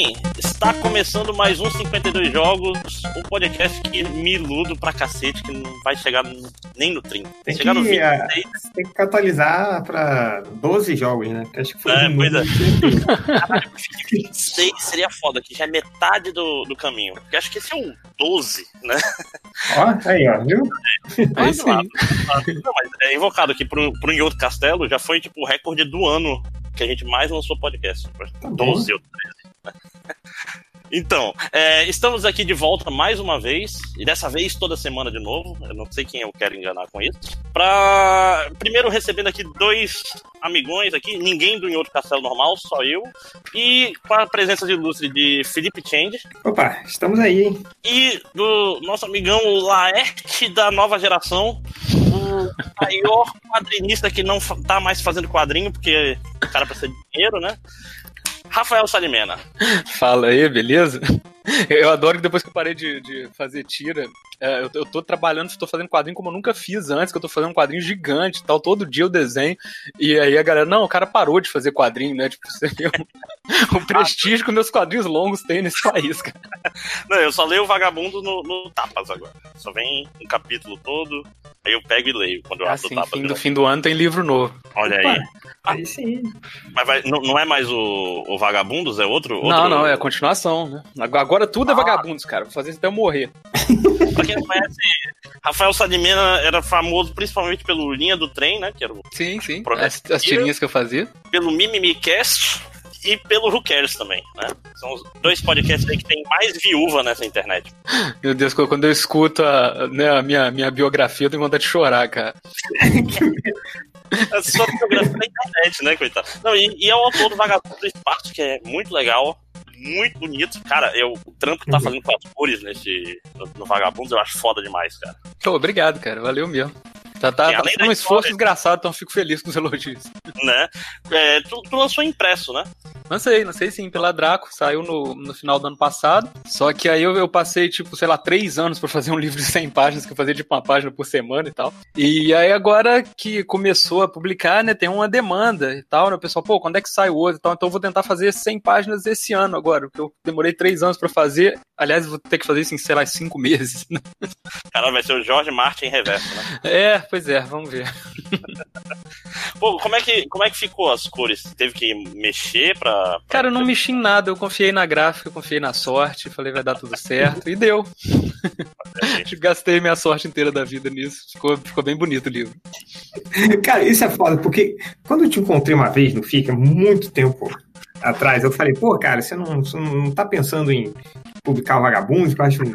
bem? Está começando mais um 52 Jogos, um podcast que me iludo pra cacete, que não vai chegar nem no 30. Tem chegar que, no 26. ah, tem que catalisar pra 12 jogos, né? Acho que foi É, um pois é. Caralho, 26 seria foda, que já é metade do, do caminho. Porque acho que esse é o 12, né? Ó, aí, ó, viu? Mas, sim. lá, Não, mas é invocado aqui pro, pro Outro Castelo, já foi tipo o recorde do ano que a gente mais lançou podcast. Tá bom. 12 ou 13. Então, é, estamos aqui de volta mais uma vez, e dessa vez toda semana de novo. Eu não sei quem eu quero enganar com isso. Pra primeiro recebendo aqui dois amigões aqui, ninguém do Em Outro Castelo normal, só eu. E com a presença de ilustre de Felipe Change Opa, estamos aí, hein? e do nosso amigão Laerte da nova geração, o maior quadrinista que não tá mais fazendo quadrinho, porque o cara precisa de dinheiro, né? Rafael Salimena. Fala aí, beleza? Eu adoro que depois que eu parei de, de fazer tira, é, eu, eu tô trabalhando, tô fazendo quadrinho como eu nunca fiz antes, que eu tô fazendo um quadrinho gigante e tal, todo dia eu desenho. E aí a galera, não, o cara parou de fazer quadrinho, né? Tipo, você vê o, o prestígio que meus quadrinhos longos têm nesse país, cara. Não, eu só leio o Vagabundo no, no Tapas agora. Só vem um capítulo todo, aí eu pego e leio quando eu abro Assim, o Tapas. fim do novo. fim do ano tem livro novo. Olha Opa, aí. aí sim. Mas vai- não, não é mais o, o Vagabundos, é outro? outro Não, não, é a continuação, né? Agora, agora tudo é vagabundos, cara. Vou fazer isso até eu morrer. Pra quem não conhece, Rafael Salimena era famoso principalmente pelo Linha do Trem, né? Que era o Sim, sim. As, as tirinhas que eu fazia. pelo Mimimicast e pelo Who Cares também, né? São os dois podcasts aí que tem mais viúva nessa internet. Meu Deus, quando eu escuto a, né, a minha, minha biografia, eu tenho vontade de chorar, cara. É só biografia na internet, né, coitado? Não, e, e é o autor do Vagabundo do Espaço, que é muito legal, muito bonito. Cara, eu, o trampo que tá fazendo com as cores nesse, no, no Vagabundos, eu acho foda demais, cara. Pô, obrigado, cara. Valeu mesmo. Tá, tá, tá sendo um esforço história- desgraçado, então eu fico feliz com os elogios. Né? É, tu, tu lançou impresso, né? Lancei, lancei sim, pela Draco, saiu no, no final do ano passado. Só que aí eu, eu passei, tipo, sei lá, três anos pra fazer um livro de 100 páginas, que eu fazia tipo uma página por semana e tal. E aí agora que começou a publicar, né, tem uma demanda e tal, né, o pessoal, pô, quando é que sai o outro e tal? Então eu vou tentar fazer 100 páginas esse ano agora, porque eu demorei três anos pra fazer. Aliás, vou ter que fazer isso em, sei lá, cinco meses. né? Cara, vai ser o Jorge Martin reverso, né? É, pois é, vamos ver. Pô, como é que, como é que ficou as cores? Teve que mexer pra. pra- Cara, eu não mexi em nada, eu confiei na gráfica, eu confiei na sorte, falei vai dar tudo certo, e deu. Gastei minha sorte inteira da vida nisso, ficou, ficou bem bonito o livro. Cara, isso é foda, porque quando eu te encontrei uma vez no FICA, muito tempo atrás, eu falei, pô, cara, você não, você não tá pensando em publicar o Vagabundo, que eu acho um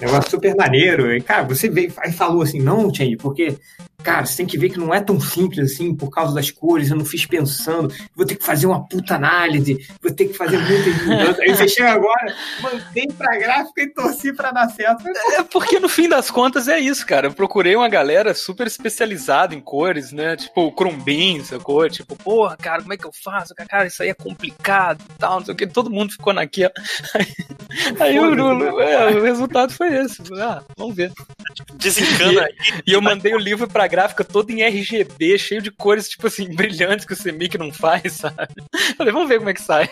negócio super maneiro. E, cara, você veio e falou assim, não, Change, porque, cara, você tem que ver que não é tão simples assim, por causa das cores, eu não fiz pensando, vou ter que fazer uma puta análise, vou ter que fazer muitas mudanças. Aí você chega agora, mantém pra gráfica e torci pra dar certo. É porque no fim das contas é isso, cara. Eu procurei uma galera super especializada em cores, né? Tipo o Crumbin, sacou? Tipo, porra, cara, como é que eu faço? Cara, isso aí é complicado e tal, não sei o que. Todo mundo ficou naquela. Aí, o, o- é, o resultado foi esse. Ah, vamos ver. Desencana aí. E eu mandei o livro pra gráfica todo em RGB, cheio de cores, tipo assim, brilhantes que o Semic não faz, sabe? Falei, vamos ver como é que sai.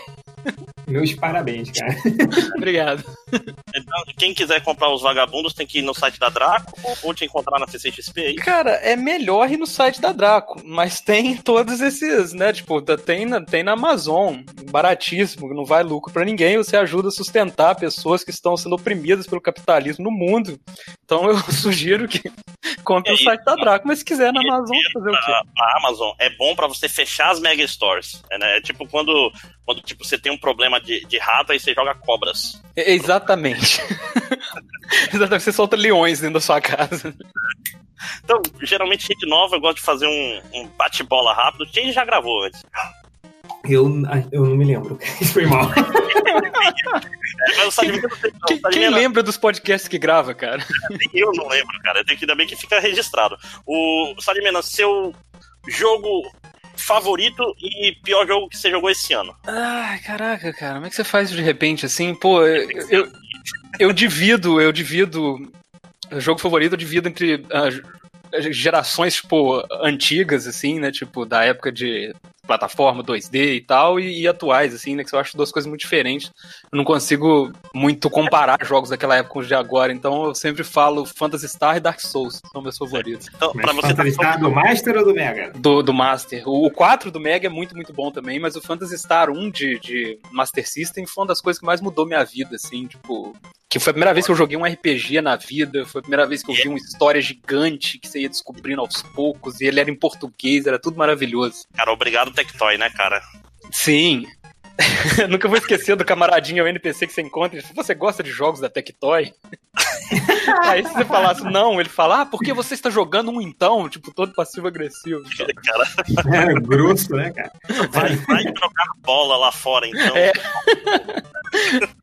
Meus parabéns, cara. Obrigado. Então, quem quiser comprar os vagabundos tem que ir no site da Draco ou, te encontrar na CCXP aí. Cara, é melhor ir no site da Draco, mas tem todos esses, né? Tipo, tá- tem na, tem na Amazon, baratíssimo, não vai lucro pra ninguém, você ajuda a sustentar pessoas que estão sendo oprimidas pelo capitalismo no mundo. Então eu sugiro que compre E o site da Draco, mas se quiser na e- Amazon, fazer o quê? A, Amazon é bom pra você fechar as mega stores. É, né? É tipo quando, quando tipo, você tem um problema de, de rato aí você joga cobras. É, Exatamente. Exatamente, você solta leões dentro da sua casa. Então, geralmente, gente nova, eu gosto de fazer um, um bate-bola rápido. Quem já gravou antes? Eu, eu não me lembro. Isso foi mal. É. Quem, quem Salimena- lembra dos podcasts que grava, cara? Eu não lembro, cara. Eu tenho que ainda bem que fica registrado. O Salimena, seu jogo favorito e pior jogo que você jogou esse ano? Ai, caraca, cara, como é que você faz isso de repente assim? Pô, eu, eu, eu divido, eu divido. O jogo favorito eu divido entre ah, gerações, tipo, antigas, assim, né? Tipo, da época de plataforma 2D e tal, e, e, atuais, assim, né? Que eu acho duas coisas muito diferentes. Eu não consigo muito comparar jogos daquela época com os de agora, então eu sempre falo Phantasy Star e Dark Souls, são meus favoritos. Então, pra você Phantasy tá Star do Master ou do Mega? Do, do Master. O, o 4 do Mega é muito, muito bom também, mas o Phantasy Star 1 de, de Master System foi uma das coisas que mais mudou minha vida, assim, tipo, que foi a primeira vez que eu joguei um RPG na vida, foi a primeira vez que eu vi uma história gigante que você ia descobrindo aos poucos, e ele era em português, era tudo maravilhoso. Cara, obrigado Tectoy, né, cara? Sim. Nunca vou esquecer do camaradinho, o NPC que você encontra. Ele fala, você gosta de jogos da Tectoy? Aí se você falasse não, ele fala, ah, por que você está jogando um então? Tipo, todo passivo-agressivo. Cara... É, grosso, né, cara? Vai, vai jogar bola lá fora, então. É.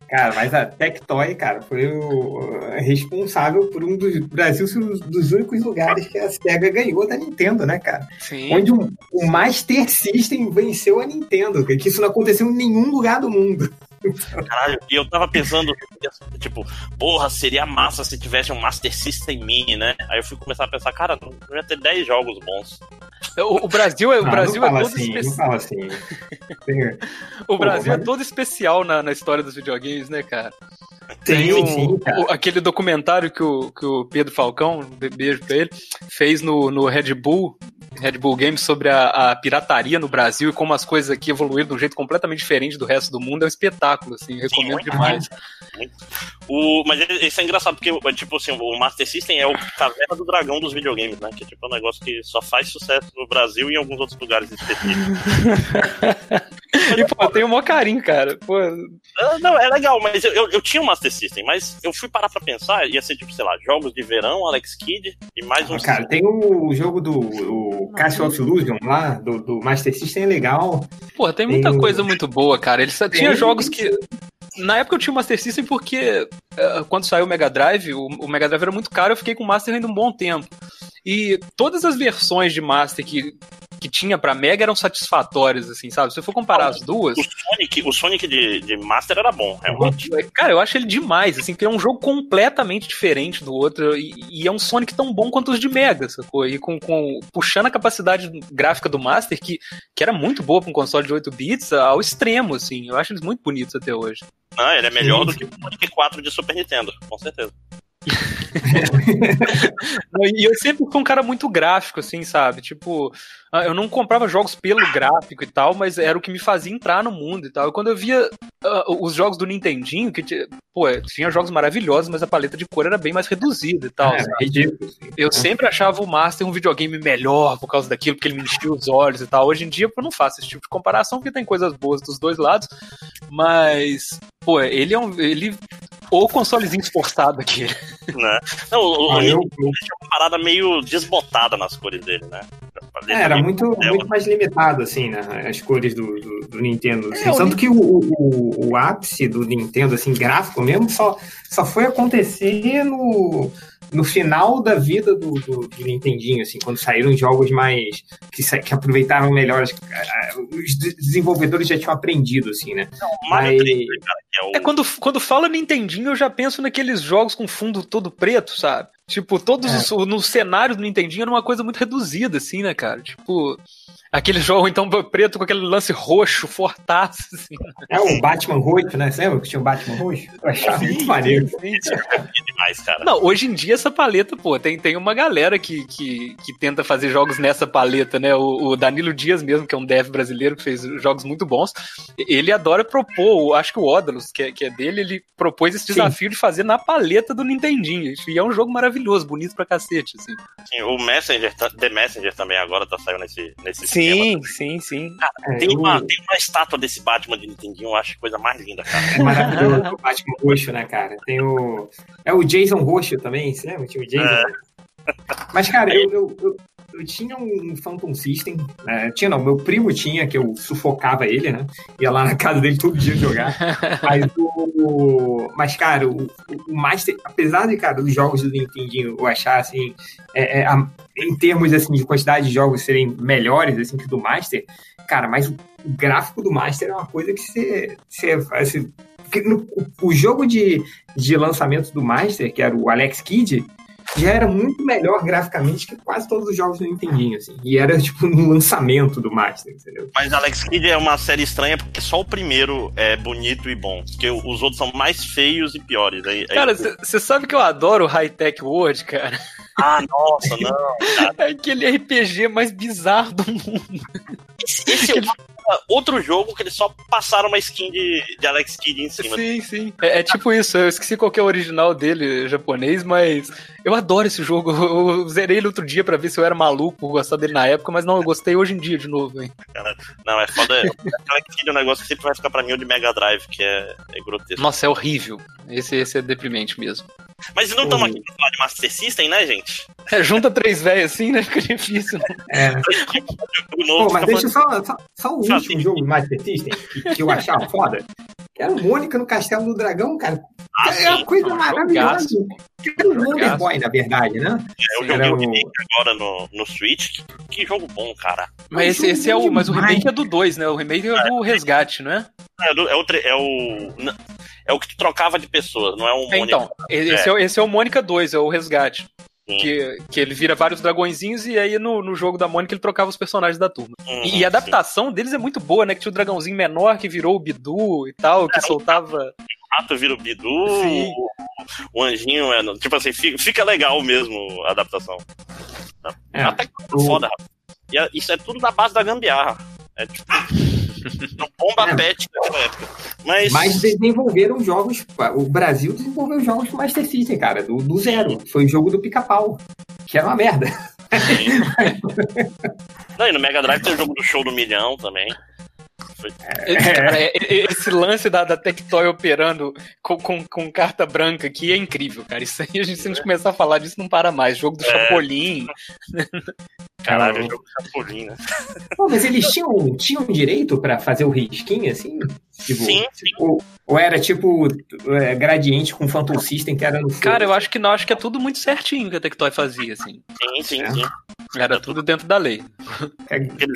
Cara, mas a Tectoy, cara, foi o responsável por um dos Brasil um dos únicos lugares que a SEGA ganhou da Nintendo, né, cara? Sim. Onde o, o Master System venceu a Nintendo, que isso não aconteceu em nenhum lugar do mundo. Caralho, e eu tava pensando, tipo, porra, seria massa se tivesse um Master System Mini, né? Aí eu fui começar a pensar, cara, não ia ter 10 jogos bons. O, o Brasil, é, o Brasil é todo assim, especial. Assim. o Brasil é todo especial na, na história dos videogames, né, cara? Tem um, sim, o, aquele documentário que o, que o Pedro Falcão, beijo pra ele, fez no, no Red Bull, Red Bull Games sobre a, a, pirataria no Brasil e como as coisas aqui evoluíram de um jeito completamente diferente do resto do mundo. É um espetáculo, assim, recomendo Sim, demais. O, mas isso é engraçado, porque, tipo assim, o Master System é o caverna do dragão dos videogames, né? Que tipo, é um negócio que só faz sucesso no Brasil e em alguns outros lugares específicos. e, pô, eu tenho um maior carinho, cara. Pô. Ah, não, é legal, mas eu, eu, eu, tinha um Master System, mas eu fui parar pra pensar, ia ser, tipo, sei lá, jogos de verão, Alex Kidd e mais ah, um. Cara, tem o jogo do o Castle of Illusion lá, do, do Master System, é legal. Pô, tem muita tem... coisa muito boa, cara. Ele só tinha jogos que na época eu tinha o Master System porque uh, quando saiu o Mega Drive, o, o, Mega Drive era muito caro, eu fiquei com o Master ainda um bom tempo. E todas as versões de Master que, que tinha pra Mega eram satisfatórias, assim, sabe? Se eu for comparar as duas. O Sonic, o Sonic de, de Master era bom, realmente. Cara, eu acho ele demais, assim, que é um jogo completamente diferente do outro. E, e, é um Sonic tão bom quanto os de Mega, sacou? E com, com puxando a capacidade gráfica do Master, que, que era muito boa pra um console de 8 bits, ao extremo, assim. Eu acho eles muito bonitos até hoje. Não, ele é melhor do que o Sonic 4 de Super Nintendo, com certeza. E eu sempre fui um cara muito gráfico, assim, sabe? Tipo, ah, eu não comprava jogos pelo gráfico e tal, mas era o que me fazia entrar no mundo e tal. E quando eu via uh, os jogos do Nintendinho, que pô, tinha jogos maravilhosos, mas a paleta de cor era bem mais reduzida e tal. É, ridículo. Eu sempre achava o Master um videogame melhor por causa daquilo, porque ele me enchia os olhos e tal. Hoje em dia eu não faço esse tipo de comparação, porque tem coisas boas dos dois lados, mas, pô, ele é um. Ele o consolezinho esforçado aqui. Né? Não, o, ah, eu... tinha uma parada meio desbotada nas cores dele, né? É, era muito, muito mais limitado, assim, né? As cores do, do, do Nintendo. Assim. É, Tanto que o, o, o, ápice do Nintendo, assim, gráfico mesmo, só, só foi acontecer no, no final da vida do, do, do, Nintendinho, assim, quando saíram jogos mais. que, que aproveitaram melhor. As, os desenvolvedores já tinham aprendido, assim, né? Não, Mario Mas... 3, cara, é, o... é, quando, quando fala Nintendinho, eu já penso naqueles jogos com fundo todo preto, sabe? Tipo, todos é. os, no cenário do Nintendinho era uma coisa muito reduzida, assim, né, cara? Tipo. Aquele jogo, então, preto com aquele lance roxo, fortaço, assim. É o Batman roxo, né? Você lembra que tinha o Batman roxo? Eu achava sim, muito maneiro. Sim, sim. demais, cara. Não, hoje em dia essa paleta, pô, tem, tem uma galera que, que, que tenta fazer jogos nessa paleta, né? O, o Danilo Dias mesmo, que é um dev brasileiro que fez jogos muito bons, ele adora propor, acho que o Odalus, que é, que é dele, ele propôs esse desafio sim. de fazer na paleta do Nintendinho. E é um jogo maravilhoso, bonito pra cacete, assim. Sim, o Messenger, The Messenger também agora tá saindo nesse, nesse Sim, sim, sim. Cara, tem, uma, tem uma estátua desse Batman de Nintendinho, eu acho coisa mais linda, cara. É maravilhoso, o Batman roxo, né, cara? Tem o. É o Jason roxo também, você lembra? Tinha o Jason. É. Mas, cara, eu, eu, eu, eu, tinha um Phantom System. Né? Tinha, não, meu primo tinha, que eu sufocava ele, né? Ia lá na casa dele todo dia jogar. Mas, o, mas cara, o, o Master, apesar de, cara, os jogos do Nintendo eu achar, assim, é, é, a, em termos, assim, de quantidade de jogos serem melhores, assim, que do Master, cara, mas o, gráfico do Master é uma coisa que você, você assim, o jogo de, de lançamento do Master, que era o Alex Kidd, já era muito melhor graficamente que quase todos os jogos do Nintendinho, assim. E era, tipo, no lançamento do Master, entendeu? Mas Alex Kidd é uma série estranha porque só o primeiro é bonito e bom. Porque os outros são mais feios e piores. Aí, aí- Cara, você sabe que eu adoro o High Tech World, cara? Ah, nossa, não. Cara. É aquele RPG mais bizarro do mundo. Esse, esse é outro jogo que eles só passaram uma skin de, de Alex Kidd em cima. Sim, sim. É, é tipo isso, eu esqueci qual que é o original dele, japonês, mas eu adoro esse jogo. Eu, zerei ele outro dia pra ver se eu era maluco por gostar dele na época, mas não, eu gostei hoje em dia de novo, hein. Não, é foda. É um negócio que sempre vai ficar pra mim o de Mega Drive, que é, é grotesco. Nossa, é horrível. Esse, esse é deprimente mesmo. Mas não estamos aqui pra falar de Master System, né, gente? É, junta três velhos assim, né? Fica difícil. Né? É. O novo Pô, mas deixa só, só, só o Já último tem. jogo Master System que, que eu achava foda. Era o Mônica no Castelo do Dragão, cara. Ah, é uma coisa um maravilhosa. Era um Wonder Jogaço. Boy, na verdade, né? Eu joguei era o o- remake agora no, no Switch. Que, que jogo bom, cara. Mas esse, esse é o. Mas o remake é do 2, né? O remake é do resgate, não é? É, do- é o, é o. É o que tu trocava de pessoas, não é o É, Mônica. então, esse é, o- esse é o Mônica 2, é o resgate. Sim. Que, que ele vira vários dragõezinhos e aí no, no jogo da Mônica ele trocava os personagens da turma. Uhum, E, e a adaptação deles é muito boa, né? Que tinha o dragãozinho menor que virou o Bidu e tal, que soltava. O rato vira o Bidu, Sim. o, o anjinho é. Tipo assim, fica, fica legal mesmo a adaptação. É. Até que O- foda, rapaz. E a- isso é tudo na base da gambiarra. É tipo. Um bomba É. pet daquela época. Mas. Mas desenvolveram jogos. O Brasil desenvolveu jogos do Master System, cara, do, do zero. Foi o jogo do pica-pau. Que era uma merda. Não, e no Mega Drive tem o jogo do show do milhão também. Cara, é- é- esse lance da, da Tectoy operando com, com, com carta branca aqui é incrível, cara. Isso aí, a gente, se a gente começar a falar disso, não para mais. Jogo do Chapolin. Caralho, o jogo Chapolin, né? Pô, mas eles tinham, tinham direito pra fazer o risquinho, assim? Tipo, Sim, sim. Ou, ou era tipo é, gradiente com Phantom System que era no? Cara, eu acho que não, acho que é tudo muito certinho que a Tectoy fazia, assim. Sim, sim, É. sim. Era tudo dentro da lei.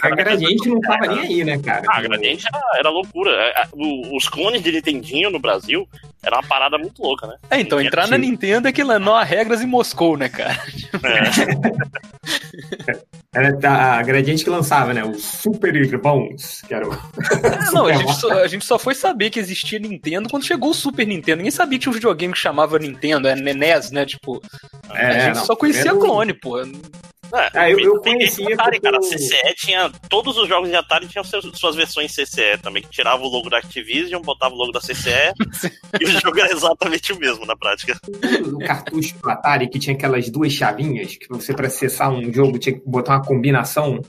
A, a gradiente não tava nem aí, né, cara? Ah, a Gradiente era, era loucura. É, é, Os clones de Nintendinho no Brasil era uma parada muito louca, né? É, então, entrar na Nintendo é que não há regras em Moscou, né, cara? É, Era a gradiente que lançava, né? Os Super Irmãos, que era o. Ah, não, a gente, só, a gente só foi saber que existia Nintendo quando chegou o Super Nintendo. Ninguém sabia que tinha um videogame que chamava Nintendo, é NES, né? Tipo, a É, gente não, só conhecia primeiro- clone, pô. É, Ah, eu- eu conhecia Atari, cara. CCE tinha. Todos os jogos de Atari tinham seus- suas versões CCE também, que tirava o logo da Activision, botava o logo da CCE, e o jogo era exatamente o mesmo na prática. o cartucho do Atari que tinha aquelas duas chavinhas que você, para acessar um jogo, tinha que botar uma combinação.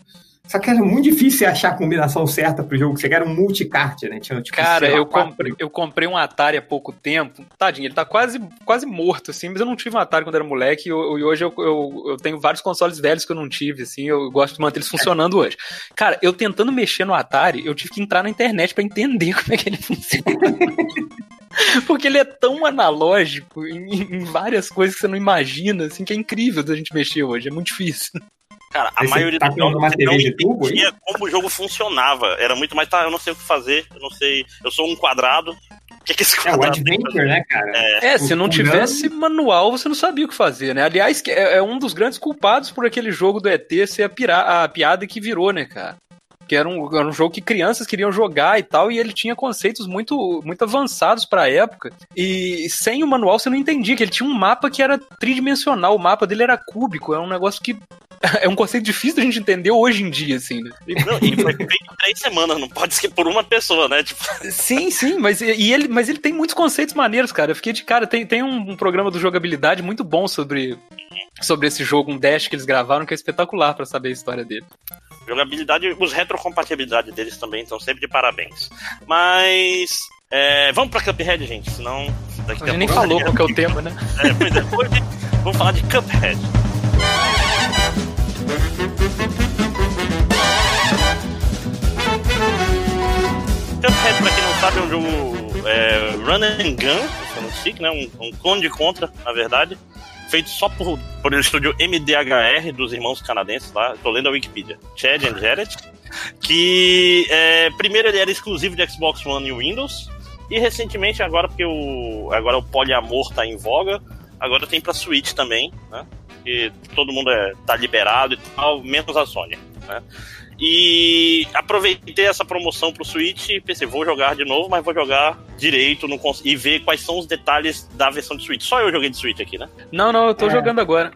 Só que era muito difícil achar a combinação certa pro jogo, você era um multicart, né? Tinha, tipo, Cara, eu comprei, eu comprei um Atari há pouco tempo. Tadinho, ele tá quase, quase morto, assim, mas eu não tive um Atari quando era moleque e, eu- e hoje eu, eu, eu tenho vários consoles velhos que eu não tive, assim, eu gosto de manter eles funcionando hoje. Cara, eu tentando mexer no Atari, eu tive que entrar na internet pra entender como é que ele funciona. Porque ele é tão analógico em, em várias coisas que você não imagina, assim, que é incrível da gente mexer hoje, é muito difícil. Cara, a você maioria tá dos jogos uma você TV não de tubo aí? entendia como o jogo funcionava. Era muito mais, tá, eu não sei o que fazer, eu não sei. Eu sou um quadrado. O que, que esse É, o Adventure, né, cara? É, se não O tivesse manual, você não sabia o que fazer, né? Aliás, que é, é um dos grandes culpados por aquele jogo do ET ser a, pira- a piada que virou, né, cara? Que era um, era um jogo que crianças queriam jogar e tal, e ele tinha conceitos muito, muito avançados pra época. E sem o manual você não entendia, que ele tinha um mapa que era tridimensional, o mapa dele era cúbico, é um negócio que. É um conceito difícil da gente entender hoje em dia, assim, né? Não, e foi feito em três semanas, não pode ser por uma pessoa, né? Tipo, Sim, sim, mas, e ele, mas ele tem muitos conceitos maneiros, cara. Eu fiquei de cara. Tem, tem um, programa do jogabilidade muito bom sobre, sobre esse jogo, um dash que eles gravaram, que é espetacular pra saber a história dele. jogabilidade, os retrocompatibilidade deles também estão sempre de parabéns. Mas. é, vamos pra Cuphead, gente, senão. Daqui A gente nem falou qual que é o tema, né? É, pois é, vamos falar de Cuphead. Cuphead, pra quem não sabe, é um jogo é, run and gun, stick, né? Um, um clone de contra, na verdade. Feito só por, por o estúdio MDHR dos irmãos canadenses lá. Tô lendo a Wikipedia. Chad and Jared. Que é, primeiro ele era exclusivo de Xbox One e Windows. E recentemente, agora porque o, agora o poliamor tá em voga, agora tem pra Switch também, né? E todo mundo é, tá liberado e tal, menos a Sony, né? E aproveitei essa promoção pro Switch e pensei, vou jogar de novo, mas vou jogar direito e ver quais são os detalhes da versão de Switch. Só eu joguei de Switch aqui, né? Não, não, eu tô É. jogando agora.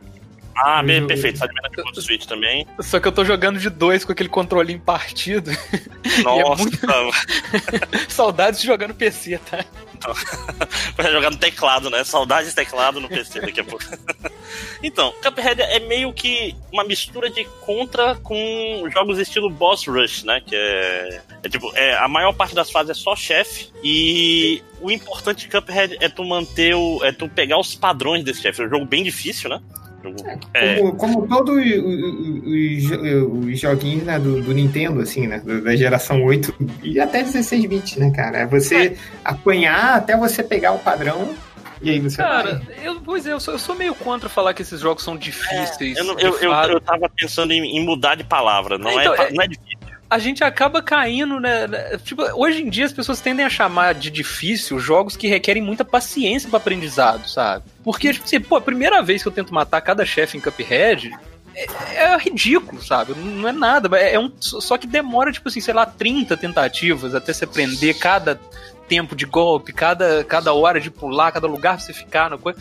Ah, bem, perfeito. Tá liberado de Switch também. Só que eu tô jogando de dois com aquele controlinho partido. Nossa, muito- Saudades de jogar no PC, tá? vai jogar no teclado, né? Saudades de teclado no PC daqui a pouco. então, Cuphead é meio que uma mistura de contra com jogos estilo Boss Rush, né? Que é, é tipo, é, a maior parte das fases é só chefe e o importante de Cuphead é tu manter o. é tu pegar os padrões desse chefe. É um jogo bem difícil, né? É, Como, como todos os- os, os- os joguinhos né, do, do Nintendo, assim, né? Da geração 8 e até 16 bits, né, cara? É você apanhar até você pegar o padrão e aí você Cara, vai. eu, pois é, eu sou, eu sou meio contra falar que esses jogos são difíceis. eu, não- eu, eu, eu tava pensando em, em mudar de palavra. Não, Então, é, é- não é difícil. A gente acaba caindo, né? né, Tipo, hoje em dia as pessoas tendem a chamar de difícil jogos que requerem muita paciência para aprendizado, sabe? Porque, tipo assim, pô, a primeira vez que eu tento matar cada chefe em Cuphead. É, é ridículo, sabe? Não é nada. É é um, só que demora, tipo assim, sei lá, 30 tentativas até você aprender cada tempo de golpe, cada, cada hora de pular, cada lugar pra você ficar na coisa.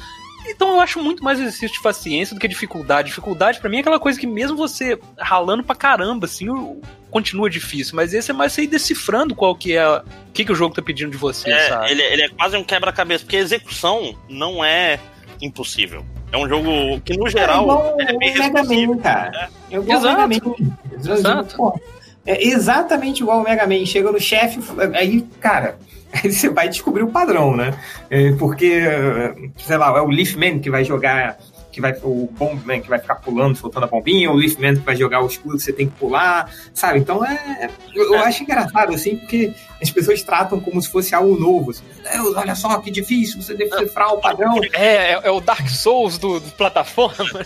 Então eu acho muito mais exercício de paciência do que dificuldade. Dificuldade pra mim é aquela coisa que mesmo você ralando pra caramba, assim, continua difícil. Mas esse é mais você ir decifrando qual que é, o que, que o jogo tá pedindo de você, É, sabe? ele, ele é quase um quebra-cabeça, porque a execução não é impossível. É um jogo que, no geral, igual ele é bem Mega. Man, cara. É igual o Exato. Mega Man. Exato. Pô, É exatamente igual o Mega Man. Chega no chefe, aí, cara, aí você vai descobrir o padrão, né? É, porque, sei lá, é o Leafman que vai jogar. Que vai, o Bombman que vai ficar pulando, soltando a bombinha, o Leafman que vai jogar o escudo, você tem que pular, sabe? Então é. Eu, eu acho engraçado, assim, porque as pessoas tratam como se fosse algo novo. Assim, Deus, olha só que difícil, você decifrar o padrão. É, é, é o Dark Souls do, do plataforma.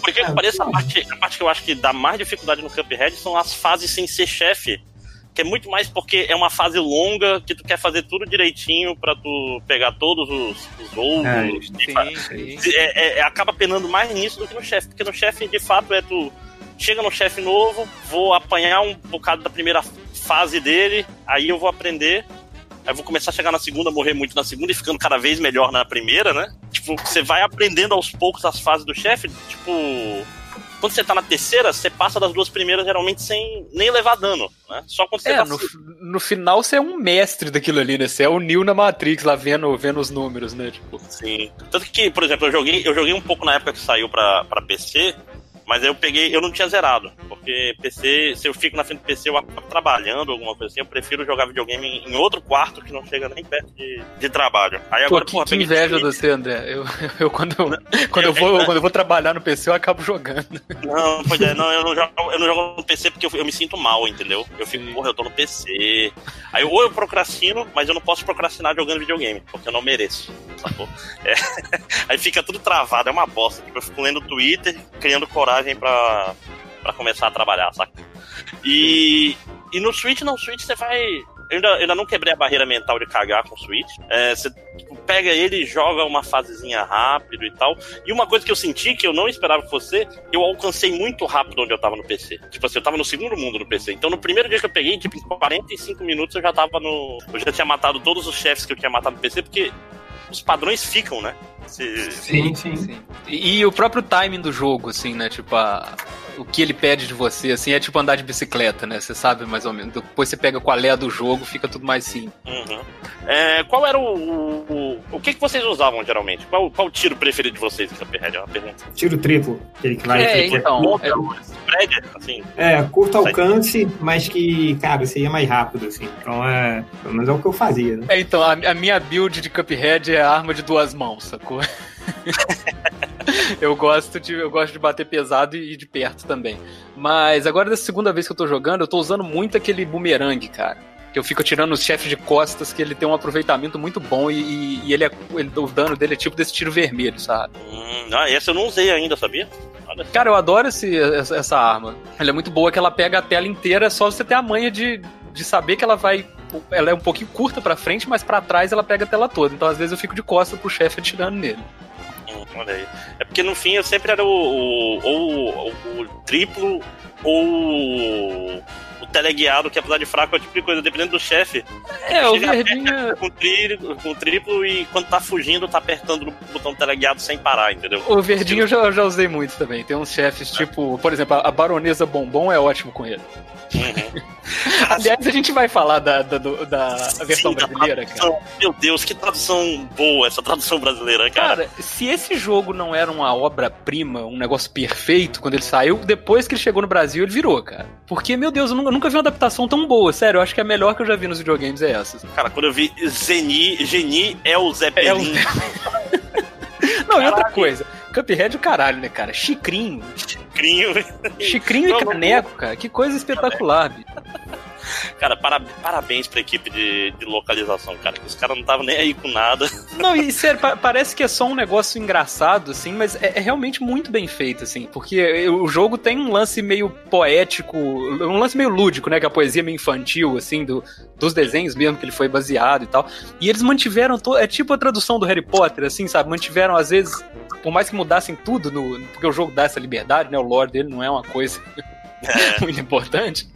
Porque Ah, pareça a parte, a parte que eu acho que dá mais dificuldade no Cuphead são as fases sem ser chefe. Que é muito mais porque é uma fase longa que tu quer fazer tudo direitinho pra tu pegar todos os, os ovos. É, e fa- é- é- acaba penando mais nisso do que no chefe, porque no chefe, de fato, é tu chega no chefe novo, vou apanhar um bocado da primeira fase dele, aí eu vou aprender. Aí eu vou começar a chegar na segunda, morrer muito na segunda e ficando cada vez melhor na primeira, né? Tipo, você vai aprendendo aos poucos as fases do chefe, tipo. Quando você tá na terceira, você passa das duas primeiras geralmente sem nem levar dano, né? Só quando você É, tá no, no final você é um mestre daquilo ali, né? Você é o Neo na Matrix lá vendo, vendo os números, né? Tipo, Sim. Tanto que, por exemplo, eu joguei, eu joguei um pouco na época que saiu pra, pra PC, mas eu peguei, eu não tinha zerado. Porque PC, se eu fico na frente do PC, eu acabo trabalhando, alguma coisa assim, eu prefiro jogar videogame em, outro quarto que não chega nem perto de, de trabalho. Aí Pô, agora, que, porra, que inveja de você, André. Eu, eu, quando, eu, quando, eu vou, quando eu vou trabalhar no PC, eu acabo jogando. Não, pois é, não, eu não jogo, eu não jogo no PC porque eu, eu me sinto mal, entendeu? Eu fico, porra, eu tô no PC. Aí ou eu procrastino, mas eu não posso procrastinar jogando videogame, porque eu não mereço, sacou? É. Aí fica tudo travado, é uma bosta. Tipo, eu fico lendo Twitter, criando coragem pra, pra começar a trabalhar, saca? E, e no Switch, não, Switch você vai. Eu ainda, ainda não quebrei a barreira mental de cagar com o Switch. É, você tipo, pega ele joga uma fasezinha rápido e tal. E uma coisa que eu senti que eu não esperava que fosse, eu alcancei muito rápido onde eu tava no PC. Tipo assim, eu tava no segundo mundo no PC. Então no primeiro dia que eu peguei, tipo, em 45 minutos eu já tava no. Eu já tinha matado todos os chefes que eu tinha matado no PC, porque os padrões ficam, né? Se- Sim, sim. E, e o próprio timing do jogo, assim, né? Tipo, a- o que ele pede de você, assim, é tipo andar de bicicleta, né? Você sabe mais ou menos. Depois você pega qual é a do jogo, fica tudo mais simples. Uhum. É, qual era o. O, o, que, que vocês usavam geralmente? Qual, qual o tiro preferido de vocês em Cuphead? É uma pergunta. Tiro triplo. Aquele que vai. É, é então, curto, é- assim. é, curto alcance, mas que, cara, você ia mais rápido, assim. Então é. Pelo menos é o que eu fazia, né? É, então, a, a minha build de Cuphead é a arma de duas mãos, sacou? eu gosto de eu gosto de bater pesado e de perto também. Mas agora dessa segunda vez que eu tô jogando, eu tô usando muito aquele boomerang, cara. Que eu fico tirando os chefes de costas, que ele tem um aproveitamento muito bom e, e- ele é, ele- o dano dele é tipo desse tiro vermelho, sabe? Hum, ah, essa eu não usei ainda, sabia? Cara, eu adoro esse, essa, essa arma. Ela é muito boa que ela pega a tela inteira, é só você ter a manha de, de saber que ela vai. Ela é um pouquinho curta pra frente, mas pra trás ela pega a tela toda. Então às vezes eu fico de costas pro chefe atirando nele. Olha. É porque no fim eu sempre era o, o, ou o, o triplo ou o teleguiado, que apesar de fraco é o tipo de coisa, dependendo do chefe. É, o chega verdinho. Com, tri, com triplo e quando tá fugindo, tá apertando o botão teleguiado sem parar, entendeu? O verdinho eu já, já usei muito também. Tem uns chefes, tipo, por exemplo, a baronesa bombom é ótimo com ele. Uhum. Aliás, a gente vai falar da, da, da versão Sim, da brasileira, cara. tradução. Meu Deus, que tradução boa essa tradução brasileira, cara. Cara, se esse jogo não era uma obra-prima, um negócio perfeito quando ele saiu, depois que ele chegou no Brasil, ele virou, cara. Porque, meu Deus, eu nunca, vi uma adaptação tão boa. Sério, eu acho que a melhor que eu já vi nos videogames é essa. Cara, quando eu vi Zeni, Geni é o Zé É o- Pelin. Não, e outra coisa. Cuphead é o caralho, né, cara? Chicrinho. Crinho. Chicrinho Não, e não, caneco, cara. Que coisa espetacular, bicho. Cara, para- parabéns pra equipe de, de localização, cara. que Os caras não estavam nem aí com nada. Não, e sério, pa- parece que é só um negócio engraçado, assim, mas é, é realmente muito bem feito, assim, porque o jogo tem um lance meio poético, um lance meio lúdico, né, que é a poesia meio infantil, assim, do, dos desenhos mesmo que ele foi baseado e tal. E eles mantiveram, é tipo a tradução do Harry Potter, assim, sabe, mantiveram às vezes, por mais que mudassem tudo, no, porque o jogo dá essa liberdade, né, o lore dele não é uma coisa Muito importante.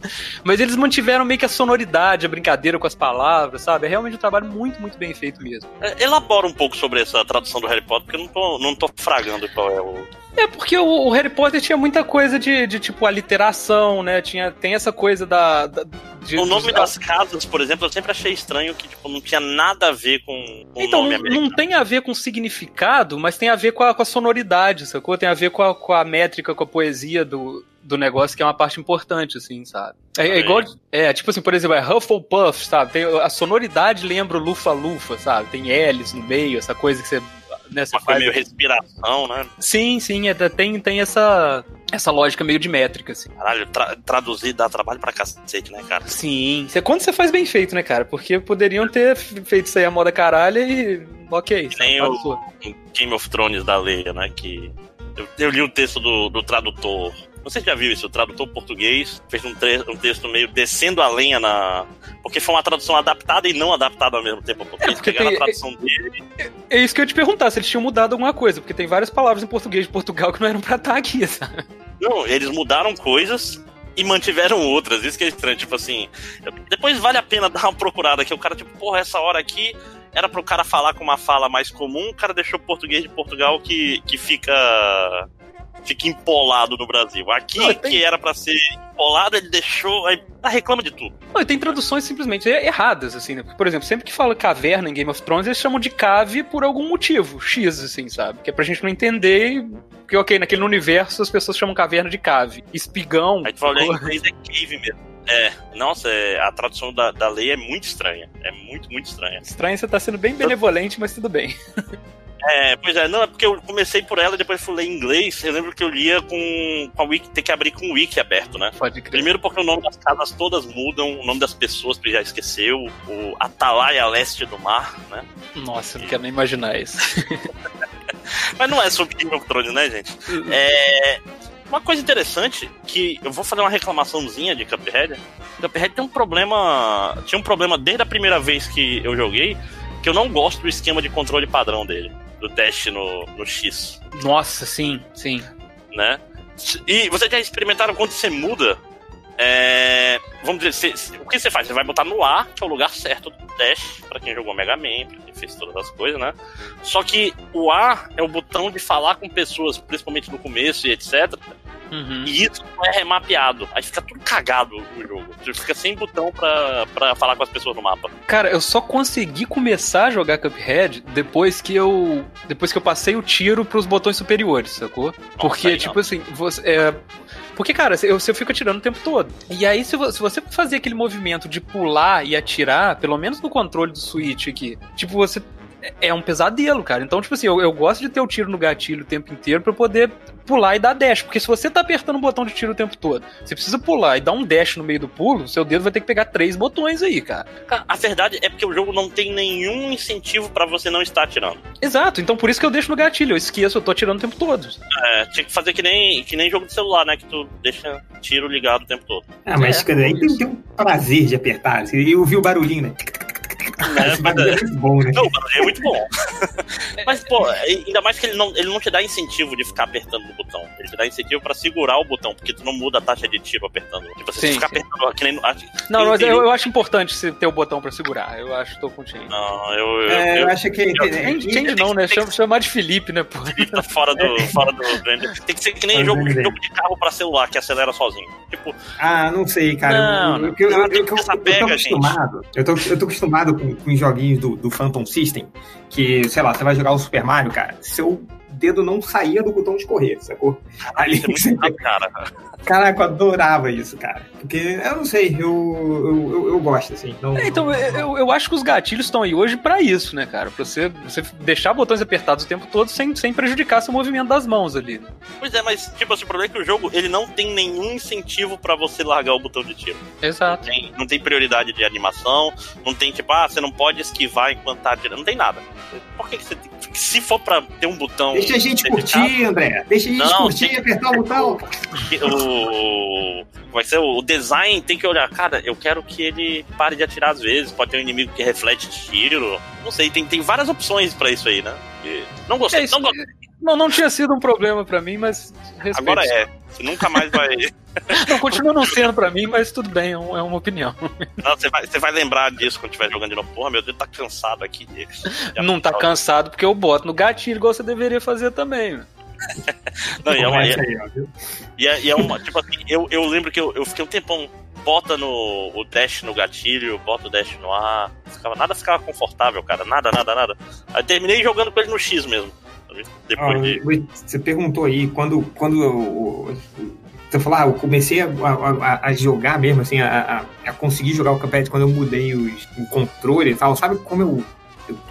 Mas eles mantiveram meio que a sonoridade, a brincadeira com as palavras, sabe? É realmente um trabalho muito, muito bem feito mesmo. é, elabora um pouco sobre essa tradução do Harry Potter, porque eu não tô, não tô fragando qual é o. É porque o, Harry Potter tinha muita coisa de, de, tipo aliteração, né? Tinha, tem essa coisa da. da- de- O nome dos- das casas, por exemplo, eu sempre achei estranho que tipo, não tinha nada a ver com o Então, não, não tem a ver com significado, mas tem a ver com a, com a sonoridade, sacou? Tem a ver com a, com a métrica, com a poesia do, do negócio, que é uma parte importante, assim, sabe? É, é igual. É, tipo assim, por exemplo, é Hufflepuff, sabe? Tem, a sonoridade lembra o Lufa-Lufa, sabe? Tem L's no meio, essa coisa que você. Você Uma faz. meio respiração, né? Sim, sim, é, tem, tem essa, essa lógica meio de métrica, assim. Caralho, tra- traduzir dá trabalho pra cacete, né, cara? Sim. Você, quando você faz bem feito, né, cara? Porque poderiam ter feito isso aí a moda caralho e. Ok, nem sabe, o- passou. Em Game of Thrones da Leia, né? Que. Eu, eu li o texto do, do tradutor. Você já viu isso? O tradutor português fez um, um texto meio descendo a lenha na. Porque foi uma tradução adaptada e não adaptada ao mesmo tempo. Porque É, porque pegaram tem- a tradução dele. É isso que eu ia te perguntar, se eles tinham mudado alguma coisa, porque tem várias palavras em português de Portugal que não eram pra estar aqui, sabe? Não, eles mudaram coisas e mantiveram outras. Isso que é estranho. Tipo assim. Depois vale a pena dar uma procurada aqui. O cara, tipo, porra, essa hora aqui era pro cara falar com uma fala mais comum. O cara deixou o português de Portugal que, que fica. Fica empolado no Brasil. Aqui, Não, tem- que era pra ser empolado, ele deixou. Aí ah, reclama de tudo. Não, e tem traduções simplesmente erradas, assim, né? Por exemplo, sempre que fala caverna em Game of Thrones, eles chamam de cave por algum motivo, X, assim, sabe? Que é pra gente não entender que, ok, naquele universo as pessoas chamam caverna de cave. Espigão. Aí tu fala, em inglês é cave mesmo. É, nossa, é, a tradução da, da lei é muito estranha. É muito, muito estranha. Estranho, você tá sendo bem benevolente, mas tudo bem. É, pois é, não, é porque eu comecei por ela e depois fui ler em inglês. Eu lembro que eu lia com, com a Wiki, ter que abrir com o Wiki aberto, né? Pode crer. Primeiro porque o nome das casas todas mudam, o nome das pessoas tu já esqueceu, o Atalaia Leste do Mar, né? Nossa, eu não quero nem imaginar isso. Mas não é sobre Game of Thrones, né, gente? É. Uma coisa interessante, que eu vou fazer uma reclamaçãozinha de Cuphead. Cuphead tem um problema. Tinha um problema desde a primeira vez que eu joguei, que eu não gosto do esquema de controle padrão dele, do dash no, no X, Nossa, sim, sim. né? E vocês já experimentaram quando você muda? é, vamos dizer, você- você- o que você faz? Você vai botar no A, que é o lugar certo do dash, pra quem jogou Mega Man, pra quem fez todas as coisas, né? Só que o A é o botão de falar com pessoas, principalmente no começo e etc. Uhum. E isso não é remapeado. Aí fica tudo cagado no jogo. Você fica sem botão pra, pra falar com as pessoas no mapa. Cara, eu só consegui começar a jogar Cuphead depois que eu depois que eu passei o tiro pros botões superiores, sacou? Porque aí não. tipo assim, você é, porque cara, eu, eu fico atirando o tempo todo. E aí se, vo- se você fazer aquele movimento de pular e atirar, pelo menos no controle do Switch aqui, tipo você é um pesadelo, cara. Então, tipo assim, eu, eu gosto de ter o tiro no gatilho o tempo inteiro pra eu poder pular e dar dash. Porque se você tá apertando o botão de tiro o tempo todo, você precisa pular e dar um dash no meio do pulo, seu dedo vai ter que pegar três botões aí, cara. Cara, a verdade é porque o jogo não tem nenhum incentivo pra você não estar atirando. Exato, então por isso que eu deixo no gatilho, eu esqueço, eu tô atirando o tempo todo. É, tinha que fazer que nem, que nem jogo de celular, né? Que tu deixa tiro ligado o tempo todo. Ah, mas É. cara, aí tem, tem um prazer de apertar. assim, Eu ouvi o barulhinho, né? É, mas, é muito bom, né? Não, é muito bom. mas, pô, ainda mais que ele não, ele não te dá incentivo de ficar apertando o botão. Ele te dá incentivo pra segurar o botão, porque tu não muda a taxa de tiro apertando. Tipo, você Sim, ficar sim. apertando que nem. Não, mas eu, eu acho importante você ter o botão pra segurar. Eu acho que tô contigo. Não, eu. eu, É, eu, eu acho que. Change não, né? Chama, chamar de Felipe, né, pô? tá fora do, fora do grande. Tem que ser que nem jogo, jogo de carro pra celular, que acelera sozinho. Tipo, Ah, não sei, cara. Não, eu, não. eu, eu, eu, eu, eu, eu tô pega, acostumado. Eu tô, eu tô acostumado com, com os joguinhos do, do Phantom System, que, sei lá, você vai jogar o Super Mario, cara, seu dedo não saía do botão de correr, sacou? Ali isso é muito rápido, cara. Caraca, eu adorava isso, cara. Porque, eu não sei, eu, eu, eu, eu gosto, assim. Não, É, então, eu, eu- eu acho que os gatilhos estão aí hoje pra isso, né, cara? Pra você, você deixar botões apertados o tempo todo sem, sem prejudicar seu movimento das mãos ali. Pois é, mas, tipo assim, o problema é que o jogo ele não tem nenhum incentivo pra você largar o botão de tiro. Exato. Tem- não tem prioridade de animação, não tem tipo, ah, você não pode esquivar enquanto tá atirando, não tem nada. Por que, que você tem. Se for pra ter um botão. Deixa a gente dedicado, curtir, André. Deixa a gente Não, curtir tem- apertar o botão. O. Vai ser o design tem que olhar, cara, eu quero que ele pare de atirar às vezes, pode ter um inimigo que reflete tiro. Não sei, tem, tem várias opções pra isso aí, né? E não gostei, É, não gostei. Não, não tinha sido um problema pra mim, mas respeito. Agora é. Você nunca mais vai. Não, continua não sendo pra mim, mas tudo bem, é é uma opinião. Não, você, vai você vai lembrar disso quando estiver jogando de novo. Porra, meu Deus, tá cansado aqui. de- de Não tá cansado porque eu boto no gatilho igual você deveria fazer também. né? Não, e é uma, Começa aí, ó, viu? E é, e é uma, tipo assim, eu, eu lembro que eu, eu fiquei um tempão, bota no o dash no gatilho, bota o dash no ar, ficava, nada ficava confortável, cara, nada, nada, nada. Aí terminei jogando com ele no X mesmo, sabe? depois Ah, de... Você perguntou aí, quando, quando eu, você falou, ah, eu comecei a, a- a jogar mesmo, assim, a, a- conseguir jogar o Cuphead quando eu mudei os- o controle e tal. Sabe como eu,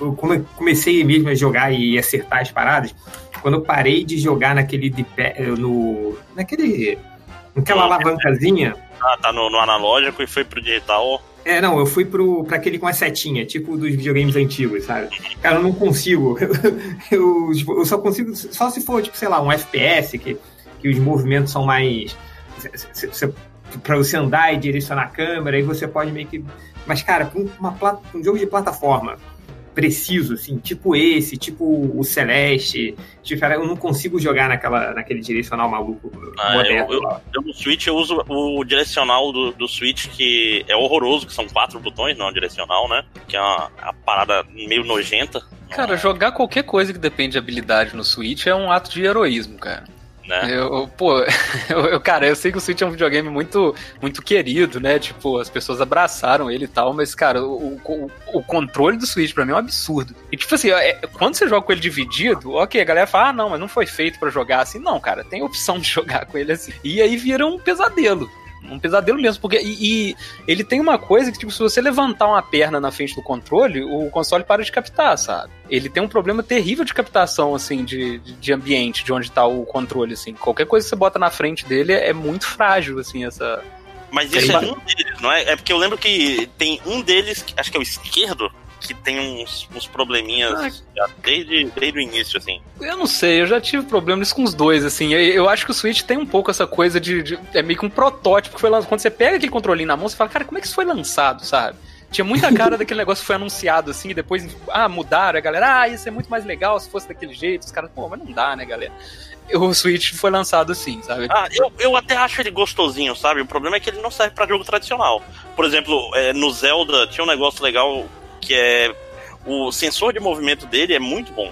eu- como eu comecei mesmo a jogar e acertar as paradas? Quando eu parei de jogar naquele de pé, no, naquele, naquela No- alavancazinha. Ah, tá no, no analógico e foi pro digital. É, não, eu fui pro, pra aquele com a setinha, tipo dos videogames antigos, sabe? Cara, eu não consigo. Eu, eu, tipo, eu só consigo. Só se for, tipo, sei lá, um FPS, que, que os movimentos são mais. cê- Pra você andar e direcionar a câmera, aí você pode meio que. Mas, cara, um, uma, um jogo de plataforma preciso, assim, tipo esse, tipo o Celeste, tipo, eu não consigo jogar naquela, naquele direcional maluco Ah, moderno. eu- eu-. Eu no Switch eu uso o direcional do, do Switch, que é horroroso, que são quatro botões, não é um direcional, né? Que é uma, uma parada meio nojenta. Cara, jogar qualquer coisa que depende de habilidade no Switch é um ato de heroísmo, cara. Né? Eu, pô, eu, cara, eu sei que o Switch é um videogame muito, muito querido, né? Tipo, as pessoas abraçaram ele e tal, mas, cara, o, o, o controle do Switch pra mim é um absurdo. E, tipo assim, é- quando você joga com ele dividido, ok, a galera fala, ah, não, mas não foi feito pra jogar assim. Não, cara, tem opção de jogar com ele assim. E aí vira um pesadelo. Um pesadelo mesmo, porque e, e ele tem uma coisa que, tipo, se você levantar uma perna na frente do controle, o console para de captar, sabe? Ele tem um problema terrível de captação, assim, de, de, ambiente, de onde tá o controle, assim. Qualquer coisa que você bota na frente dele é muito frágil, assim, essa. Mas isso é um deles, não é? É porque eu lembro que tem um deles, acho que é o esquerdo, que tem uns, uns probleminhas já desde, desde o início, assim. Eu não sei, eu já tive problemas com os dois, assim. Eu, eu acho que o Switch tem um pouco essa coisa de. de- é meio que um protótipo que foi lançado. Quando você pega aquele controlinho na mão, você fala, cara, como é que isso foi lançado, sabe? Tinha muita cara daquele negócio que foi anunciado assim, e depois, ah, mudaram, a galera, ah, isso é muito mais legal se fosse daquele jeito. Os caras, pô, mas não dá, né, galera? O Switch foi lançado assim, sabe? Ah, eu, eu até acho ele gostosinho, sabe? O problema é que ele não serve pra jogo tradicional. Por exemplo, é, no Zelda tinha um negócio legal que é. O sensor de movimento dele é muito bom.